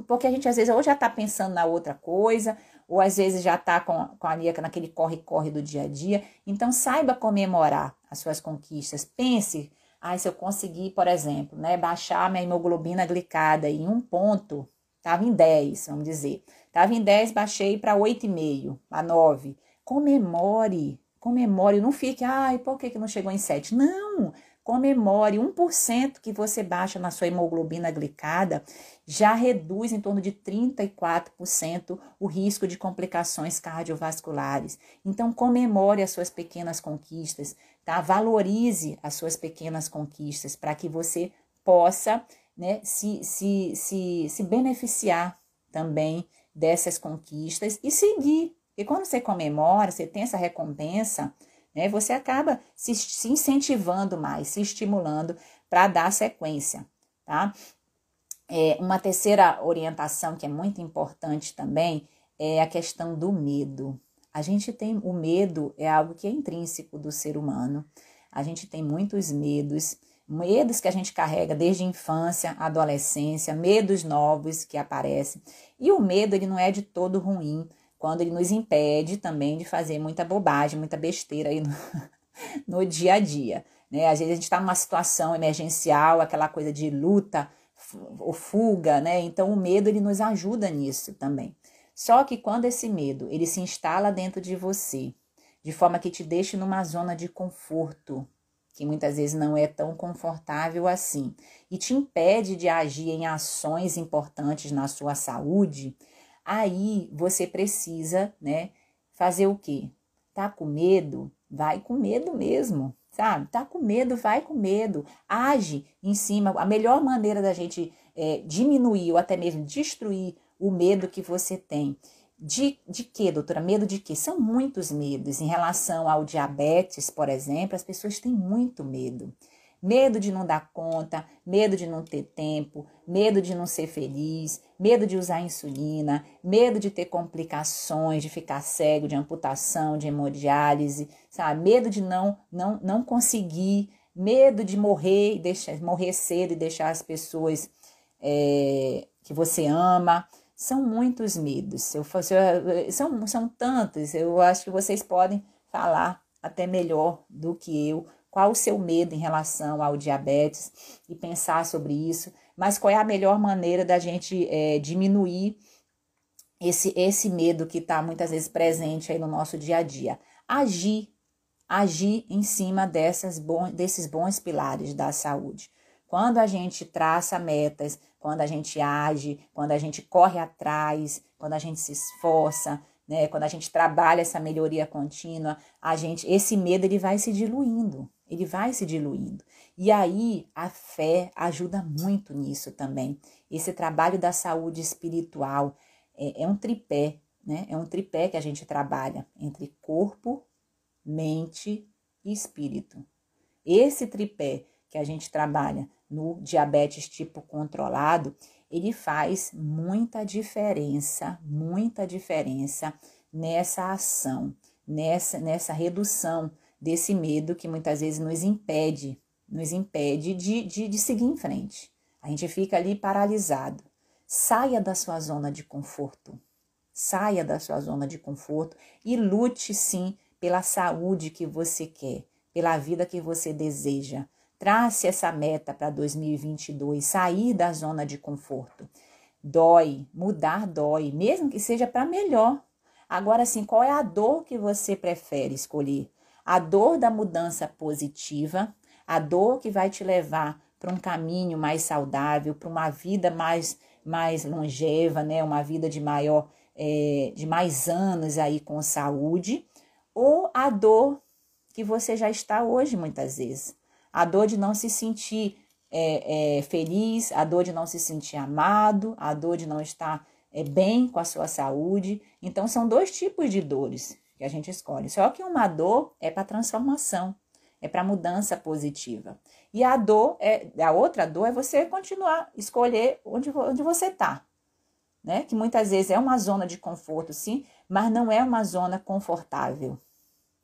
Porque a gente às vezes ou já está pensando na outra coisa, ou às vezes já está com, com a Lia naquele corre-corre do dia a dia. Então, saiba comemorar as suas conquistas. Pense, ah, se eu conseguir, por exemplo, né, baixar minha hemoglobina glicada em um ponto, estava em 10, vamos dizer. Estava em 10, baixei para 8,5, a 9. Comemore, comemore, não fique, ai, por que, que não chegou em 7? Não, comemore 1% que você baixa na sua hemoglobina glicada já reduz em torno de 34% o risco de complicações cardiovasculares. Então comemore as suas pequenas conquistas, tá? Valorize as suas pequenas conquistas para que você possa, né, se, se, se, se beneficiar também dessas conquistas e seguir. E quando você comemora, você tem essa recompensa, né? Você acaba se, se incentivando mais, se estimulando para dar sequência, tá? É, uma terceira orientação que é muito importante também é a questão do medo. A gente tem o medo é algo que é intrínseco do ser humano. A gente tem muitos medos, medos que a gente carrega desde infância, adolescência, medos novos que aparecem. E o medo ele não é de todo ruim quando ele nos impede também de fazer muita bobagem, muita besteira aí no, no dia a dia. Né? Às vezes a gente está numa situação emergencial, aquela coisa de luta ou fuga, né? Então o medo ele nos ajuda nisso também. Só que quando esse medo ele se instala dentro de você, de forma que te deixe numa zona de conforto, que muitas vezes não é tão confortável assim, e te impede de agir em ações importantes na sua saúde, Aí você precisa, né, fazer o quê? Tá com medo? Vai com medo mesmo, sabe? Tá com medo, vai com medo. Age em cima. A melhor maneira da gente é, diminuir ou até mesmo destruir o medo que você tem. De, de quê, doutora? Medo de quê? São muitos medos. Em relação ao diabetes, por exemplo, as pessoas têm muito medo medo de não dar conta, medo de não ter tempo, medo de não ser feliz, medo de usar insulina, medo de ter complicações, de ficar cego, de amputação, de hemodiálise, sabe? Medo de não não não conseguir, medo de morrer e deixar morrer cedo e deixar as pessoas é, que você ama. São muitos medos. Eu, eu, são, são tantos. Eu acho que vocês podem falar até melhor do que eu qual o seu medo em relação ao diabetes e pensar sobre isso, mas qual é a melhor maneira da gente é, diminuir esse, esse medo que está muitas vezes presente aí no nosso dia a dia. Agir, agir em cima dessas bon, desses bons pilares da saúde. Quando a gente traça metas, quando a gente age, quando a gente corre atrás, quando a gente se esforça, né? Quando a gente trabalha essa melhoria contínua, a gente, esse medo ele vai se diluindo, ele vai se diluindo. E aí a fé ajuda muito nisso também. Esse trabalho da saúde espiritual é, é um tripé, né? É um tripé que a gente trabalha entre corpo, mente e espírito. Esse tripé que a gente trabalha no diabetes tipo controlado, ele faz muita diferença, muita diferença nessa ação, nessa, nessa redução desse medo que muitas vezes nos impede, nos impede de, de, de seguir em frente. A gente fica ali paralisado. Saia da sua zona de conforto. Saia da sua zona de conforto e lute sim pela saúde que você quer, pela vida que você deseja. Trace essa meta para 2022, sair da zona de conforto. Dói, mudar dói, mesmo que seja para melhor. Agora sim, qual é a dor que você prefere escolher? A dor da mudança positiva, a dor que vai te levar para um caminho mais saudável, para uma vida mais mais longeva, né? Uma vida de maior, é, de mais anos aí com saúde, ou a dor que você já está hoje muitas vezes a dor de não se sentir é, é, feliz, a dor de não se sentir amado, a dor de não estar é, bem com a sua saúde. Então, são dois tipos de dores que a gente escolhe. Só que uma dor é para transformação, é para mudança positiva. E a dor, é, a outra dor é você continuar, escolher onde, onde você está. Né? Que muitas vezes é uma zona de conforto, sim, mas não é uma zona confortável,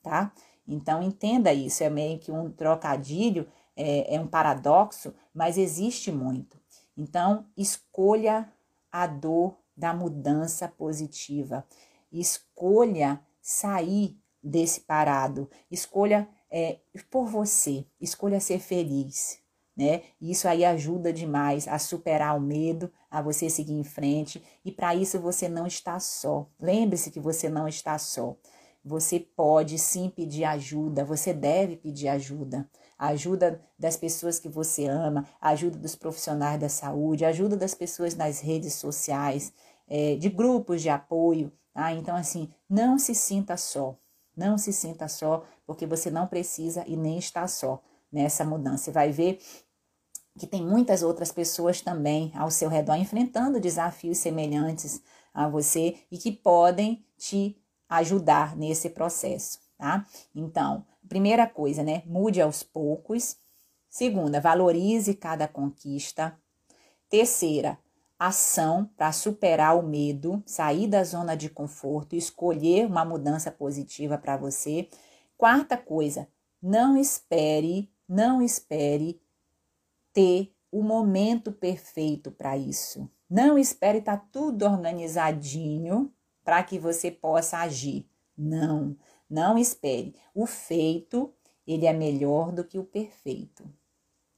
tá? Então, entenda isso, é meio que um trocadilho, é, é um paradoxo, mas existe muito. Então, escolha a dor da mudança positiva, escolha sair desse parado, escolha é, por você, escolha ser feliz, né? Isso aí ajuda demais a superar o medo, a você seguir em frente, e para isso você não está só. Lembre-se que você não está só. Você pode sim pedir ajuda, você deve pedir ajuda. A ajuda das pessoas que você ama, a ajuda dos profissionais da saúde, a ajuda das pessoas nas redes sociais, é, de grupos de apoio. Tá? Então, assim, não se sinta só. Não se sinta só, porque você não precisa e nem está só nessa mudança. Você vai ver que tem muitas outras pessoas também ao seu redor enfrentando desafios semelhantes a você e que podem te ajudar nesse processo, tá? Então, primeira coisa, né? Mude aos poucos. Segunda, valorize cada conquista. Terceira, ação para superar o medo, sair da zona de conforto, escolher uma mudança positiva para você. Quarta coisa, não espere, não espere ter o momento perfeito para isso. Não espere estar tá tudo organizadinho para que você possa agir. Não, não espere. O feito, ele é melhor do que o perfeito.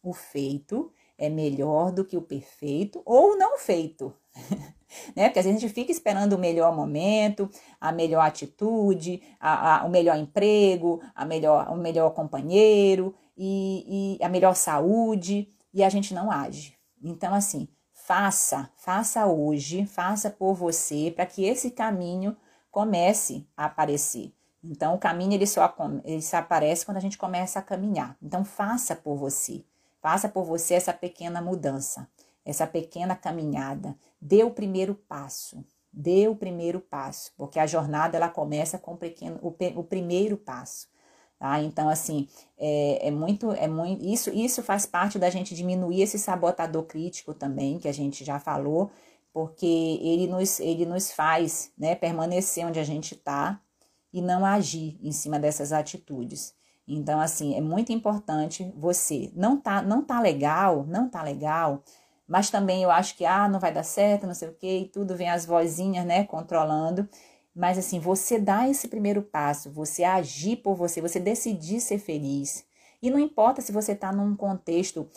O feito é melhor do que o perfeito ou não feito. né? Porque às vezes a gente fica esperando o melhor momento, a melhor atitude, a, a, o melhor emprego, a melhor, o melhor companheiro e, e a melhor saúde e a gente não age. Então, assim, Faça, faça hoje, faça por você, para que esse caminho comece a aparecer. Então, o caminho ele só, ele só aparece quando a gente começa a caminhar. Então, faça por você. Faça por você essa pequena mudança, essa pequena caminhada. Dê o primeiro passo. Dê o primeiro passo, porque a jornada ela começa com o, pequeno, o, o primeiro passo. Tá? Então, assim, é, é, muito, é muito, isso, isso faz parte da gente diminuir esse sabotador crítico também, que a gente já falou, porque ele nos, ele nos faz né, permanecer onde a gente está e não agir em cima dessas atitudes. Então, assim, é muito importante você. Não tá, não tá legal, não tá legal, mas também eu acho que, ah, não vai dar certo, não sei o quê, e tudo vem as vozinhas, né, controlando. Mas assim, você dá esse primeiro passo, você agir por você, você decidir ser feliz. E não importa se você está num contexto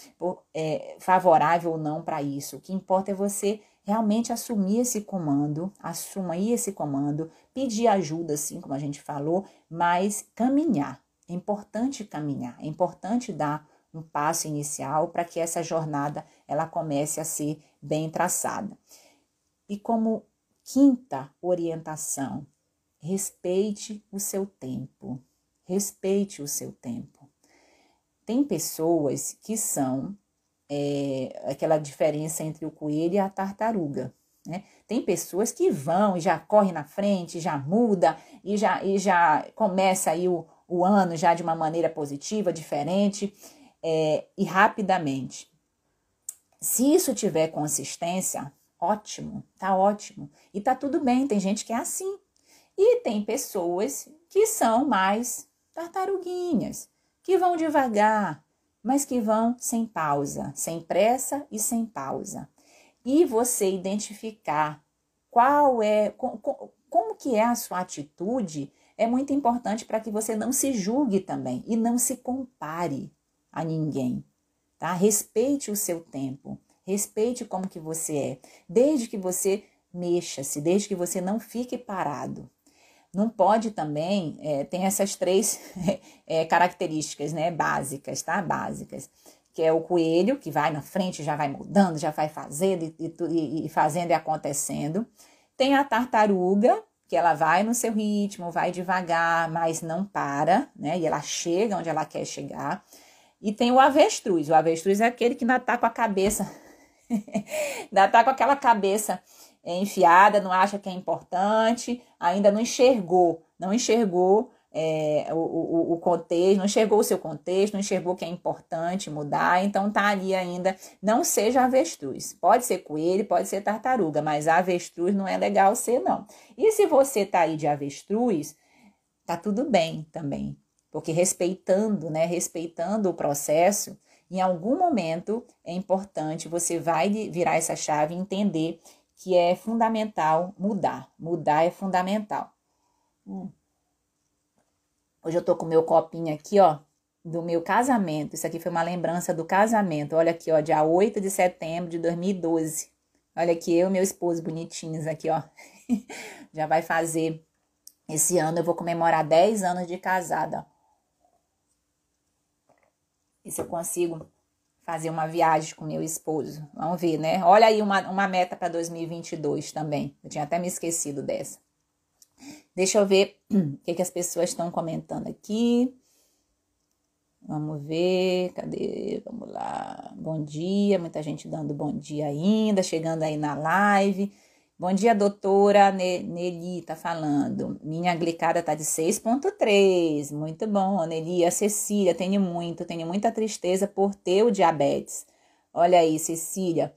é, favorável ou não para isso. O que importa é você realmente assumir esse comando, assumir esse comando, pedir ajuda, assim como a gente falou, mas caminhar. É importante caminhar, é importante dar um passo inicial para que essa jornada ela comece a ser bem traçada. E como quinta orientação, respeite o seu tempo. Respeite o seu tempo. Tem pessoas que são é, aquela diferença entre o coelho e a tartaruga. Né? Tem pessoas que vão e já correm na frente, já muda e já, e já começa aí o, o ano já de uma maneira positiva, diferente é, e rapidamente. Se isso tiver consistência, ótimo, tá ótimo. E tá tudo bem, tem gente que é assim. E tem pessoas que são mais tartaruguinhas, que vão devagar, mas que vão sem pausa, sem pressa e sem pausa. E você identificar qual é, como, que é a sua atitude, é muito importante para que você não se julgue também e não se compare a ninguém, tá? Respeite o seu tempo, respeite como que você é, desde que você mexa-se, desde que você não fique parado. Não pode também, é, tem essas três é, características, né, básicas, tá? Básicas. Que é o coelho, que vai na frente, já vai mudando, já vai fazendo e, e, e fazendo e acontecendo. Tem a tartaruga, que ela vai no seu ritmo, vai devagar, mas não para, né? E ela chega onde ela quer chegar. E tem o avestruz. O avestruz é aquele que ainda tá com a cabeça, ainda tá com aquela cabeça enfiada, não acha que é importante, ainda não enxergou, não enxergou é, o, o, o, contexto, não enxergou o seu contexto, não enxergou que é importante mudar, então tá ali ainda. Não seja avestruz. Pode ser coelho, pode ser tartaruga, mas avestruz não é legal ser, não. E se você tá aí de avestruz, tá tudo bem também. Porque respeitando, né? Respeitando o processo, em algum momento é importante, você vai virar essa chave e entender que é fundamental mudar. Mudar é fundamental. Hum. Hoje eu tô com meu copinho aqui, ó, do meu casamento. Isso aqui foi uma lembrança do casamento. Olha aqui, ó, dia 8 de setembro de 2012. Olha aqui, eu e meu esposo bonitinhos aqui, ó. Já vai fazer esse ano, eu vou comemorar 10 anos de casada. E se eu consigo fazer uma viagem com meu esposo. Vamos ver, né? Olha aí uma, uma meta para 2022 também. Eu tinha até me esquecido dessa. Deixa eu ver o que, que as pessoas estão comentando aqui. Vamos ver, cadê? Vamos lá. Bom dia, muita gente dando bom dia ainda, chegando aí na live. Bom dia, doutora Nelly, tá falando. Minha glicada tá de 6.3. Muito bom, Nelly. A Cecília, tenho muito, tenho muita tristeza por ter o diabetes. Olha aí, Cecília.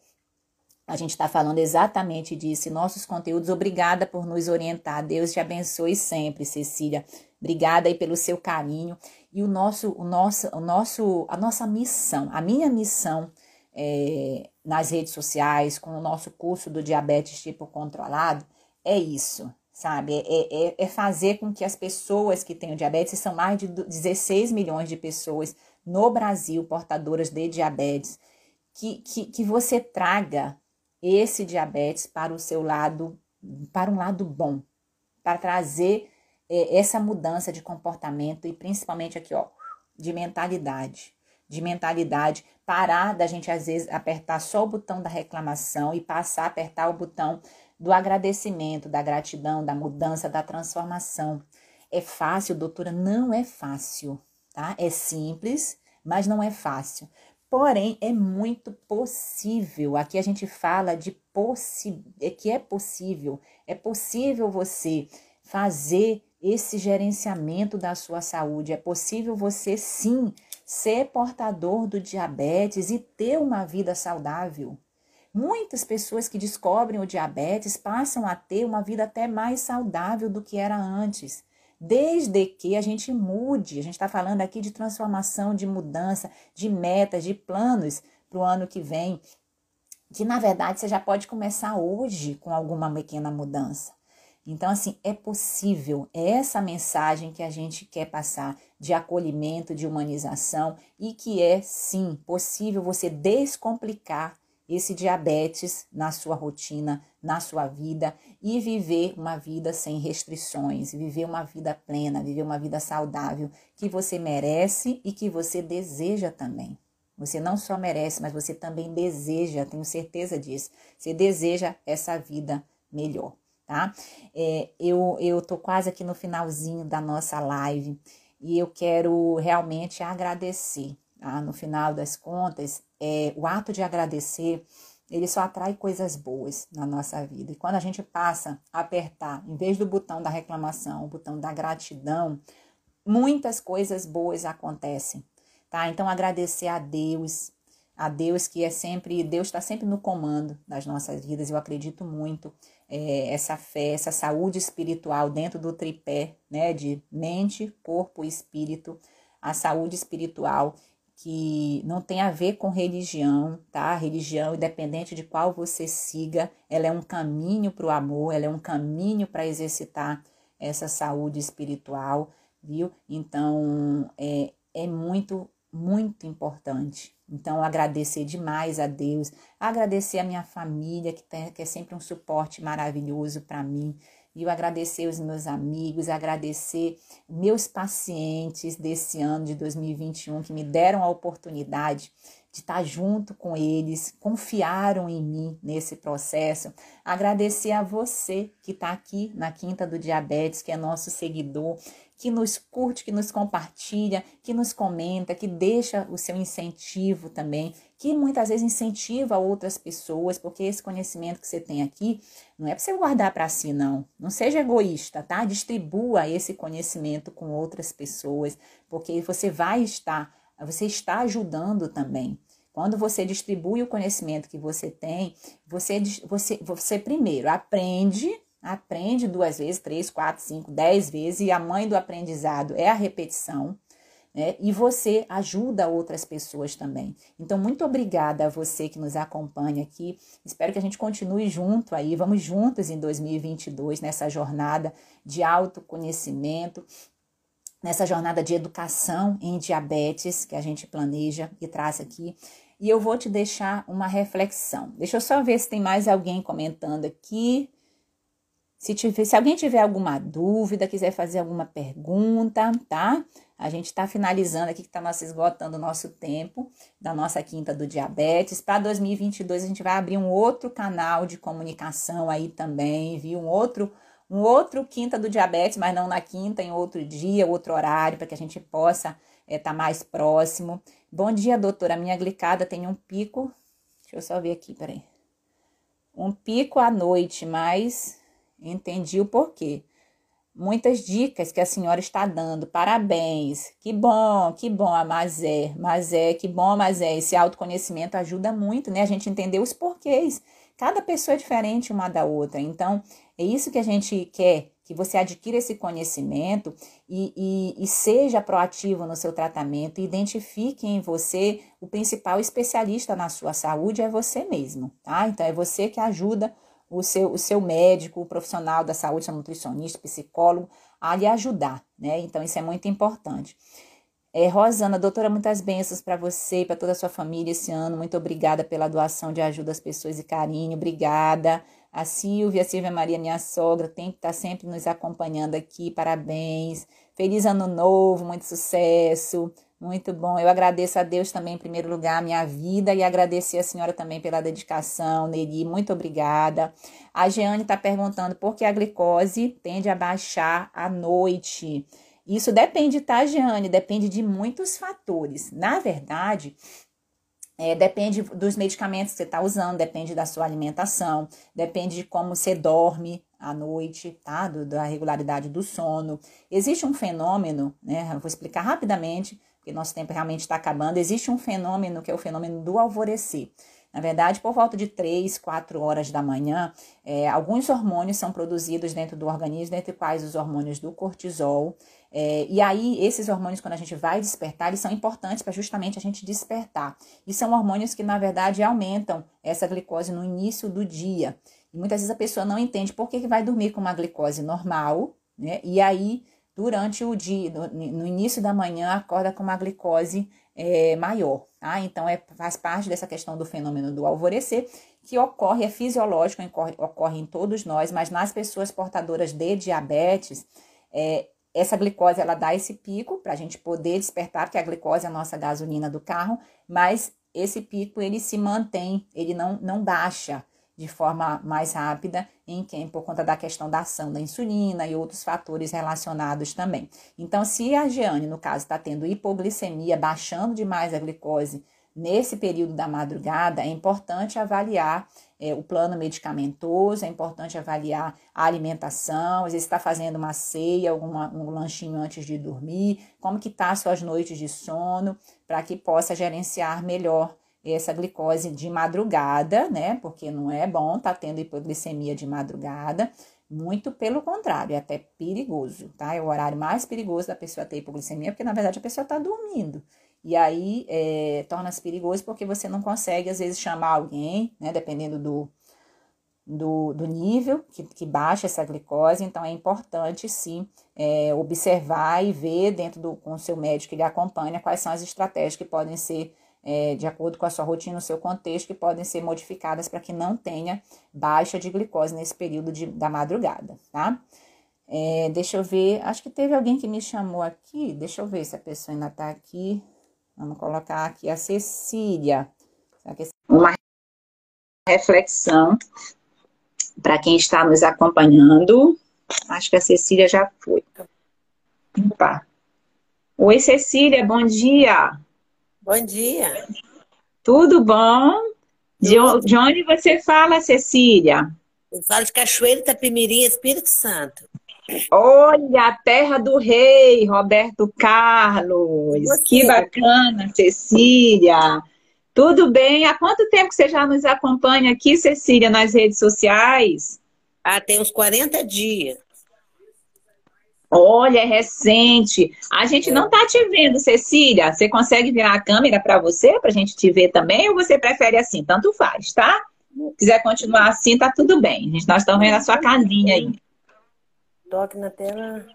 A gente está falando exatamente disso. Nossos conteúdos, obrigada por nos orientar. Deus te abençoe sempre, Cecília. Obrigada aí pelo seu carinho. E o nosso, o nosso, o nosso, a nossa missão, a minha missão é, nas redes sociais, com o nosso curso do diabetes tipo controlado, é isso, sabe? É, é, é fazer com que as pessoas que têm o diabetes, são mais de 16 milhões de pessoas no Brasil portadoras de diabetes, que, que, que você traga esse diabetes para o seu lado, para um lado bom, para trazer é, essa mudança de comportamento e principalmente aqui, ó, de mentalidade. De mentalidade, parar da gente às vezes apertar só o botão da reclamação e passar a apertar o botão do agradecimento, da gratidão, da mudança, da transformação. É fácil, doutora? Não é fácil, tá? É simples, mas não é fácil. Porém, é muito possível. Aqui a gente fala de possi é que é possível. É possível você fazer esse gerenciamento da sua saúde. É possível você sim ser portador do diabetes e ter uma vida saudável. Muitas pessoas que descobrem o diabetes passam a ter uma vida até mais saudável do que era antes desde que a gente mude. A gente está falando aqui de transformação, de mudança, de metas, de planos para o ano que vem, que na verdade você já pode começar hoje com alguma pequena mudança. Então, assim, é possível, é essa mensagem que a gente quer passar de acolhimento, de humanização e que é sim possível você descomplicar esse diabetes na sua rotina, na sua vida e viver uma vida sem restrições, viver uma vida plena, viver uma vida saudável que você merece e que você deseja também. Você não só merece, mas você também deseja, tenho certeza disso. Você deseja essa vida melhor, tá? É, eu, eu tô quase aqui no finalzinho da nossa live e eu quero realmente agradecer, tá? No final das contas, é, o ato de agradecer, ele só atrai coisas boas na nossa vida. E quando a gente passa a apertar, em vez do botão da reclamação, o botão da gratidão, muitas coisas boas acontecem, tá? Então agradecer a Deus, a Deus que é sempre, Deus está sempre no comando das nossas vidas. Eu acredito muito é, essa fé, essa saúde espiritual dentro do tripé, né, de mente, corpo e espírito, a saúde espiritual que não tem a ver com religião, tá? Religião, independente de qual você siga, ela é um caminho para o amor, ela é um caminho para exercitar essa saúde espiritual, viu? Então, é, é muito, muito importante. Então, agradecer demais a Deus, agradecer a minha família, que, tem, que é sempre um suporte maravilhoso para mim e eu agradecer os meus amigos, agradecer meus pacientes desse ano de 2021 que me deram a oportunidade de estar junto com eles, confiaram em mim nesse processo. Agradecer a você que está aqui na Quinta do Diabetes, que é nosso seguidor, que nos curte, que nos compartilha, que nos comenta, que deixa o seu incentivo também, que muitas vezes incentiva outras pessoas, porque esse conhecimento que você tem aqui não é para você guardar para si, não. Não seja egoísta, tá? Distribua esse conhecimento com outras pessoas, porque você vai estar você está ajudando também. Quando você distribui o conhecimento que você tem, você, você, você primeiro aprende, aprende duas vezes, três, quatro, cinco, dez vezes, e a mãe do aprendizado é a repetição. Né? E você ajuda outras pessoas também. Então, muito obrigada a você que nos acompanha aqui. Espero que a gente continue junto aí, vamos juntos em 2022 nessa jornada de autoconhecimento, nessa jornada de educação em diabetes que a gente planeja e traz aqui. E eu vou te deixar uma reflexão. Deixa eu só ver se tem mais alguém comentando aqui. Se, tiver, se alguém tiver alguma dúvida, quiser fazer alguma pergunta, tá? A gente está finalizando aqui, que está nosso esgotando o nosso tempo da nossa quinta do diabetes. Para 2022, a gente vai abrir um outro canal de comunicação aí também, viu? Um outro um outro quinta do diabetes, mas não na quinta, em outro dia, outro horário, para que a gente possa estar é, tá mais próximo. Bom dia, doutora. A minha glicada tem um pico. Deixa eu só ver aqui, peraí. Um pico à noite, mas entendi o porquê. Muitas dicas que a senhora está dando. Parabéns. Que bom, que bom, a Mazé. Mazé, que bom, Mazé. Esse autoconhecimento ajuda muito, né? A gente entender os porquês. Cada pessoa é diferente uma da outra. Então, é isso que a gente quer, que você adquira esse conhecimento e, e, e seja proativo no seu tratamento, identifique em você o principal especialista na sua saúde, é você mesmo, tá? Então, é você que ajuda o seu, o seu médico, o profissional da saúde, seu nutricionista, psicólogo, a lhe ajudar, né? Então, isso é muito importante. É, Rosana, doutora, muitas bênçãos para você e para toda a sua família esse ano. Muito obrigada pela doação de ajuda às pessoas e carinho. Obrigada. A Silvia, a Silvia Maria, minha sogra, tem que estar tá sempre nos acompanhando aqui. Parabéns. Feliz ano novo, muito sucesso. Muito bom. Eu agradeço a Deus também, em primeiro lugar, a minha vida e agradecer a senhora também pela dedicação, Neri. Muito obrigada. A Jeane está perguntando por que a glicose tende a baixar à noite. Isso depende, tá, Jeane? Depende de muitos fatores. Na verdade, é, depende dos medicamentos que você está usando, depende da sua alimentação, depende de como você dorme à noite, tá? Do, da regularidade do sono. Existe um fenômeno, né? Eu vou explicar rapidamente, porque nosso tempo realmente está acabando. Existe um fenômeno que é o fenômeno do alvorecer. Na verdade, por volta de 3, 4 horas da manhã, é, alguns hormônios são produzidos dentro do organismo, dentre quais os hormônios do cortisol. É, e aí, esses hormônios, quando a gente vai despertar, eles são importantes para justamente a gente despertar. E são hormônios que, na verdade, aumentam essa glicose no início do dia. E muitas vezes a pessoa não entende por que, que vai dormir com uma glicose normal, né? E aí, durante o dia, no, no início da manhã, acorda com uma glicose é, maior. Tá? Então, é, faz parte dessa questão do fenômeno do alvorecer, que ocorre, é fisiológico, ocorre, ocorre em todos nós, mas nas pessoas portadoras de diabetes, é, essa glicose ela dá esse pico para a gente poder despertar, que a glicose é a nossa gasolina do carro, mas esse pico ele se mantém, ele não, não baixa de forma mais rápida em quem por conta da questão da ação da insulina e outros fatores relacionados também. Então, se a Jeane, no caso, está tendo hipoglicemia, baixando demais a glicose nesse período da madrugada, é importante avaliar é, o plano medicamentoso, é importante avaliar a alimentação, às vezes está fazendo uma ceia, alguma, um lanchinho antes de dormir, como que tá suas noites de sono, para que possa gerenciar melhor essa glicose de madrugada, né? Porque não é bom tá tendo hipoglicemia de madrugada. Muito pelo contrário, é até perigoso, tá? É o horário mais perigoso da pessoa ter hipoglicemia, porque na verdade a pessoa está dormindo. E aí é, torna-se perigoso porque você não consegue, às vezes, chamar alguém, né? Dependendo do, do, do nível que, que baixa essa glicose. Então, é importante, sim, é, observar e ver dentro do com o seu médico que ele acompanha quais são as estratégias que podem ser é, de acordo com a sua rotina, o seu contexto, que podem ser modificadas para que não tenha baixa de glicose nesse período de, da madrugada, tá? É, deixa eu ver, acho que teve alguém que me chamou aqui, deixa eu ver se a pessoa ainda está aqui. Vamos colocar aqui a Cecília. Uma reflexão para quem está nos acompanhando. Acho que a Cecília já foi. Opa. Oi, Cecília, bom dia. Bom dia. Tudo bom? De, de onde você fala, Cecília? Eu falo de Cachoeira, Itapemirim, Espírito Santo. Olha, a terra do rei, Roberto Carlos. Você. Que bacana, Cecília. Tudo bem? Há quanto tempo que você já nos acompanha aqui, Cecília, nas redes sociais? Ah, tem uns 40 dias. Olha, é recente. A gente não tá te vendo, Cecília. Você consegue virar a câmera para você, para a gente te ver também, ou você prefere assim? Tanto faz, tá? Se quiser continuar assim, tá tudo bem. Nós estamos vendo a sua casinha aí. Toque na tela.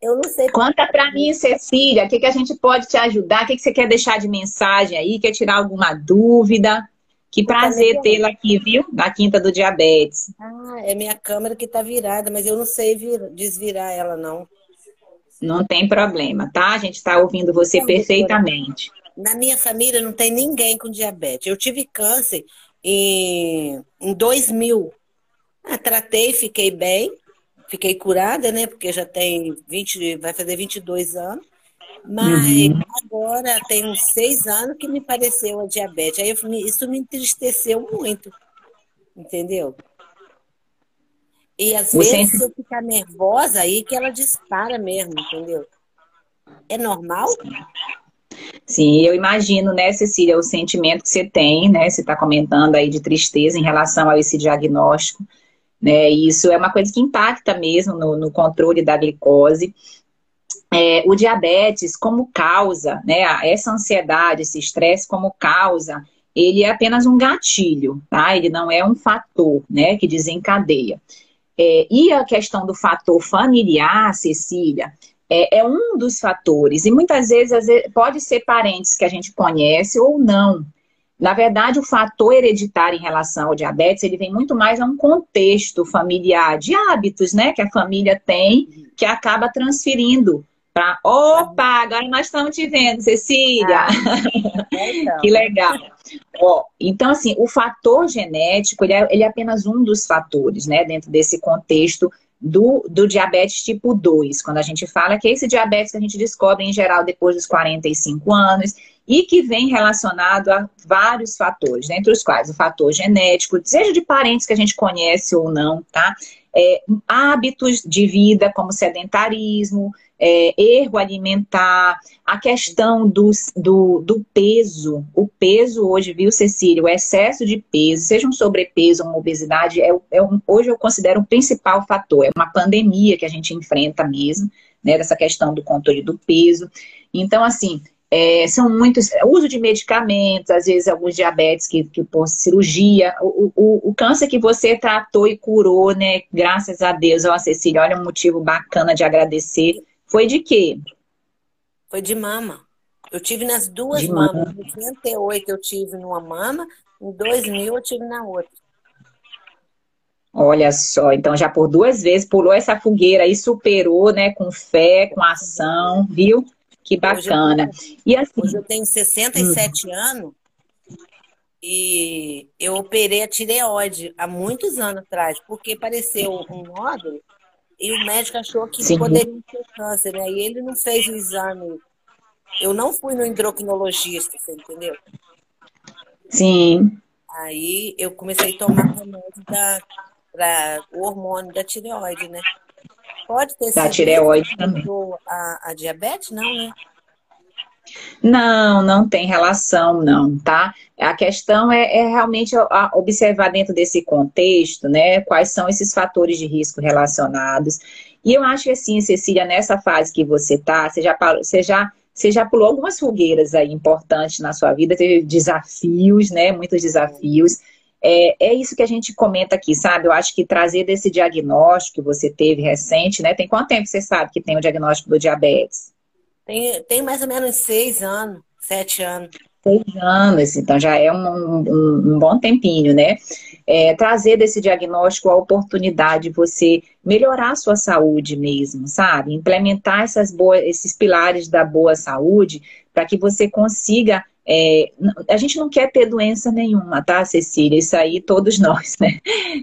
Eu não sei. Conta para mim, Cecília, o que, que a gente pode te ajudar? O que, que você quer deixar de mensagem aí? Quer tirar alguma dúvida? Que prazer tê-la aqui, viu? Na Quinta do Diabetes. Ah, é minha câmera que tá virada, mas eu não sei vir, desvirar ela, não. Não tem problema, tá? A gente está ouvindo você perfeitamente. Na minha família não tem ninguém com diabetes. Eu tive câncer em, em 2000. Ah, tratei, fiquei bem. Fiquei curada, né? Porque já tem 20, vai fazer 22 anos. Mas uhum. agora tem uns seis anos que me pareceu a diabetes. Aí eu, isso me entristeceu muito. Entendeu? E às Você... vezes, se eu ficar nervosa, aí que ela dispara mesmo, entendeu? É normal? Sim, eu imagino, né, Cecília, o sentimento que você tem, né? Você está comentando aí de tristeza em relação a esse diagnóstico, né? E isso é uma coisa que impacta mesmo no, no controle da glicose é, o diabetes como causa, né, essa ansiedade, esse estresse como causa, ele é apenas um gatilho, tá? Ele não é um fator, né, que desencadeia. É, e a questão do fator familiar, Cecília, é, é, um dos fatores. E muitas vezes, vezes pode ser parentes que a gente conhece ou não. Na verdade, o fator hereditário em relação ao diabetes, ele vem muito mais a um contexto familiar, de hábitos, né, que a família tem, que acaba transferindo Tá? Opa, agora nós estamos te vendo, Cecília. Ah, então. que legal. Ó, então, assim, o fator genético, ele é, ele é apenas um dos fatores, né, dentro desse contexto do, do diabetes tipo 2, quando a gente fala que é esse diabetes que a gente descobre em geral depois dos 45 anos e que vem relacionado a vários fatores, entre os quais o fator genético, seja de parentes que a gente conhece ou não, tá? É, hábitos de vida como sedentarismo, é, erro alimentar, a questão do, do, do, peso. O peso hoje, viu, Cecília? O excesso de peso, seja um sobrepeso ou uma obesidade, é, é um, hoje eu considero um principal fator. É uma pandemia que a gente enfrenta mesmo, né? Dessa questão do controle do peso. Então, assim, é, são muitos, uso de medicamentos, às vezes alguns diabetes que, que por cirurgia, o, o, o, câncer que você tratou e curou, né, graças a Deus, ó Cecília, olha um motivo bacana de agradecer, foi de quê? Foi de mama. Eu tive nas duas de mamas. Em 98 eu tive numa mama, em 2000 eu tive na outra. Olha só, então já por duas vezes pulou essa fogueira e superou, né, com fé, com ação, viu? Que bacana. Hoje eu, e assim, hoje eu tenho 67 hum. anos e eu operei a tireoide há muitos anos atrás, porque apareceu um nódulo e o médico achou que Sim. poderia ter câncer, né? E ele não fez o exame. Eu não fui no endocrinologista, você entendeu? Sim. Aí eu comecei a tomar remédio para o hormônio da tireoide, né? Pode ter da tireoide também. A, a diabetes, não, né? Não, não tem relação, não, tá? A questão é, é realmente observar dentro desse contexto, né, quais são esses fatores de risco relacionados. E eu acho que assim, Cecília, nessa fase que você tá, você já, você já, você já pulou algumas fogueiras aí importantes na sua vida, teve desafios, né, muitos desafios. É, é isso que a gente comenta aqui, sabe? Eu acho que trazer desse diagnóstico que você teve recente, né? Tem quanto tempo você sabe que tem o diagnóstico do diabetes? Tem, tem mais ou menos seis anos, sete anos. Seis anos, então já é um, um, um bom tempinho, né? É, trazer desse diagnóstico a oportunidade de você melhorar a sua saúde mesmo, sabe? Implementar essas boas, esses pilares da boa saúde para que você consiga. É, a gente não quer ter doença nenhuma, tá, Cecília? Isso aí todos nós, né?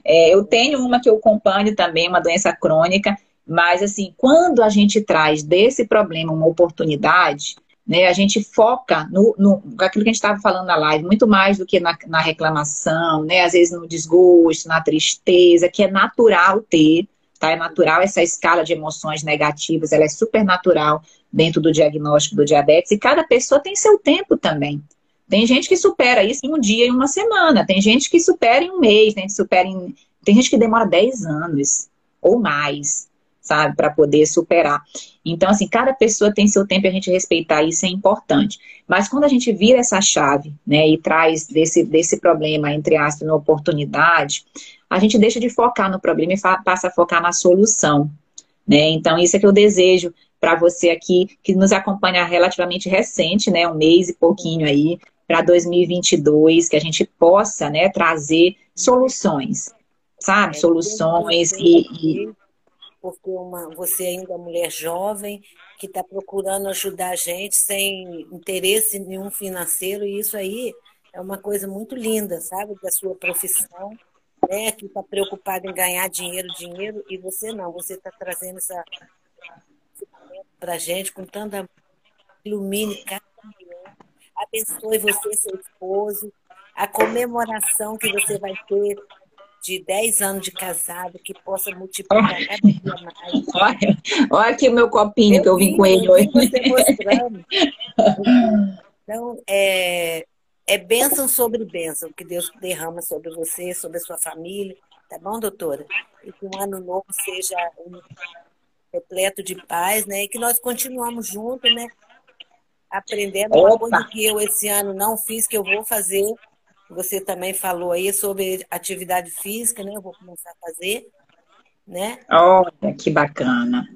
É, eu tenho uma que eu acompanho também, uma doença crônica, mas, assim, quando a gente traz desse problema uma oportunidade, né, a gente foca no, no aquilo que a gente estava falando na live, muito mais do que na, na, reclamação, né, às vezes no desgosto, na tristeza, que é natural ter, tá? É natural essa escala de emoções negativas, ela é super natural dentro do diagnóstico do diabetes, e cada pessoa tem seu tempo também. Tem gente que supera isso em um dia, em uma semana, tem gente que supera em um mês, tem, supera em... tem gente que demora 10 anos ou mais sabe, para poder superar. Então, assim, cada pessoa tem seu tempo e a gente respeitar isso é importante. Mas quando a gente vira essa chave, né, e traz desse, desse problema, entre aspas, uma oportunidade, a gente deixa de focar no problema e passa a focar na solução, né? Então, isso é que eu desejo para você aqui, que nos acompanha relativamente recente, né, um mês e pouquinho aí, para 2022, que a gente possa, né, trazer soluções, sabe? Soluções e, e porque uma, você ainda é mulher jovem que está procurando ajudar a gente sem interesse nenhum financeiro, e isso aí é uma coisa muito linda, sabe, da sua profissão, né, que está preocupada em ganhar dinheiro, dinheiro, e você não, você está trazendo essa para a gente com tanta ilumine cada mulher, abençoe você, seu esposo, a comemoração que você vai ter de 10 anos de casado que possa multiplicar cada dia mais. Olha, olha aqui o meu copinho eu que eu vim, com ele hoje. Você mostrando. Então, é, é bênção sobre bênção que Deus derrama sobre você, sobre a sua família. Tá bom, doutora? E que um ano novo seja um repleto de paz, né? E que nós continuamos juntos, né? Aprendendo uma coisa que eu esse ano não fiz, que eu vou fazer você também falou aí sobre atividade física, né? Eu vou começar a fazer, né? Olha, que bacana.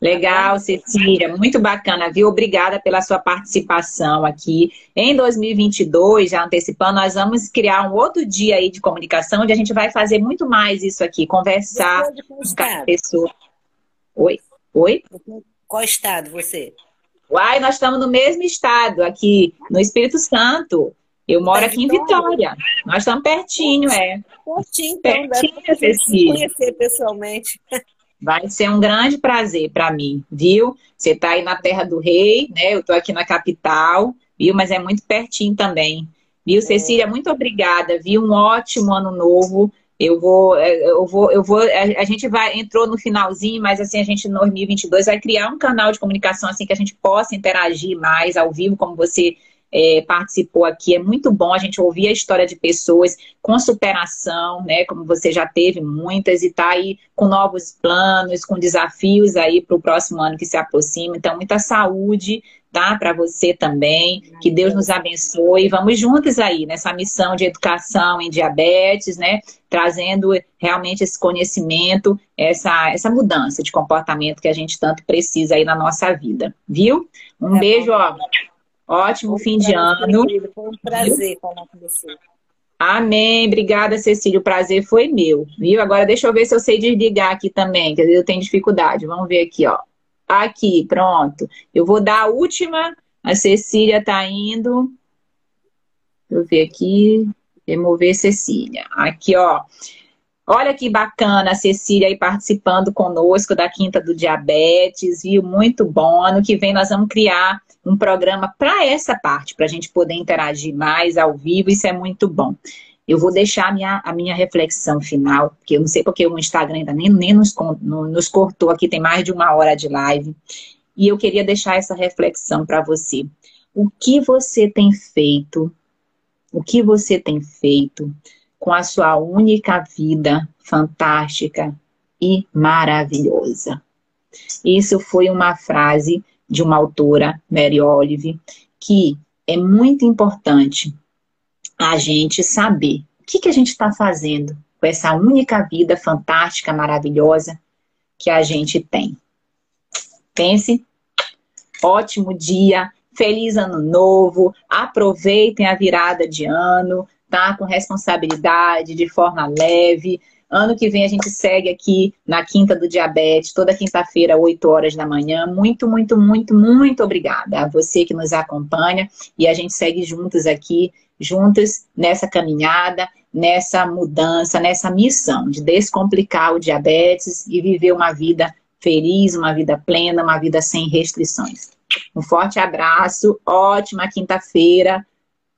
Legal, tá Cecília, muito bacana, viu? Obrigada pela sua participação aqui. Em 2022, já antecipando, nós vamos criar um outro dia aí de comunicação, onde a gente vai fazer muito mais isso aqui, conversar com cada pessoa. Oi? Oi? Qual estado você? Uai, nós estamos no mesmo estado, aqui no Espírito Santo. Eu moro aqui em Vitória. Nós estamos pertinho, é. Pertinho, então, pertinho, Cecília. conhecer pessoalmente. Vai ser um grande prazer para mim, viu? Você está aí na terra do rei, né? Eu estou aqui na capital, viu? Mas é muito pertinho também. Viu, é. Cecília? Muito obrigada, viu? Um ótimo ano novo. Eu vou, é, eu vou, eu vou. A, gente vai entrou no finalzinho, mas assim a gente no 2022 vai criar um canal de comunicação assim que a gente possa interagir mais ao vivo, como você é, participou aqui. É muito bom a gente ouvir a história de pessoas com superação, né? Como você já teve muitas e está aí com novos planos, com desafios aí para o próximo ano que se aproxima. Então, muita saúde, tá? Para você também. Que Deus nos abençoe. Vamos juntos aí nessa missão de educação em diabetes, né? Trazendo realmente esse conhecimento, essa, essa mudança de comportamento que a gente tanto precisa aí na nossa vida, viu? Um é beijo, bom. ó Ótimo fim de ano. Foi um prazer falar com você. Amém. Obrigada, Cecília. O prazer foi meu, viu? Agora deixa eu ver se eu sei desligar aqui também, que eu tenho dificuldade. Vamos ver aqui, ó. Aqui, pronto. Eu vou dar a última. A Cecília tá indo. Deixa eu ver aqui. Remover Cecília. Aqui, ó. Olha que bacana a Cecília aí participando conosco da Quinta do Diabetes, viu? Muito bom. Ano que vem nós vamos criar um programa para essa parte, para a gente poder interagir mais ao vivo, isso é muito bom. Eu vou deixar a minha, a minha reflexão final, porque eu não sei porque o Instagram ainda nem, nem nos, nos cortou aqui, tem mais de uma hora de live. E eu queria deixar essa reflexão para você. O que você tem feito? O que você tem feito com a sua única vida fantástica e maravilhosa? Isso foi uma frase de uma autora, Mary Olive, que é muito importante a gente saber o que, que a gente está fazendo com essa única vida fantástica, maravilhosa que a gente tem. Pense, ótimo dia, feliz ano novo, aproveitem a virada de ano, tá? Com responsabilidade, de forma leve, Ano que vem a gente segue aqui na Quinta do Diabetes, toda quinta-feira, 8 horas da manhã. Muito, muito, muito, muito obrigada a você que nos acompanha e a gente segue juntos aqui, juntos nessa caminhada, nessa mudança, nessa missão de descomplicar o diabetes e viver uma vida feliz, uma vida plena, uma vida sem restrições. Um forte abraço, ótima quinta-feira.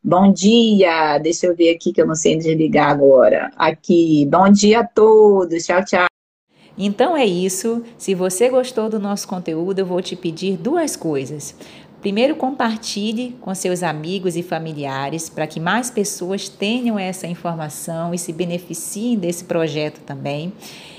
Bom dia, deixa eu ver aqui que eu não sei desligar agora. Aqui, bom dia a todos, tchau, tchau. Então é isso. Se você gostou do nosso conteúdo, eu vou te pedir duas coisas. Primeiro, compartilhe com seus amigos e familiares para que mais pessoas tenham essa informação e se beneficiem desse projeto também.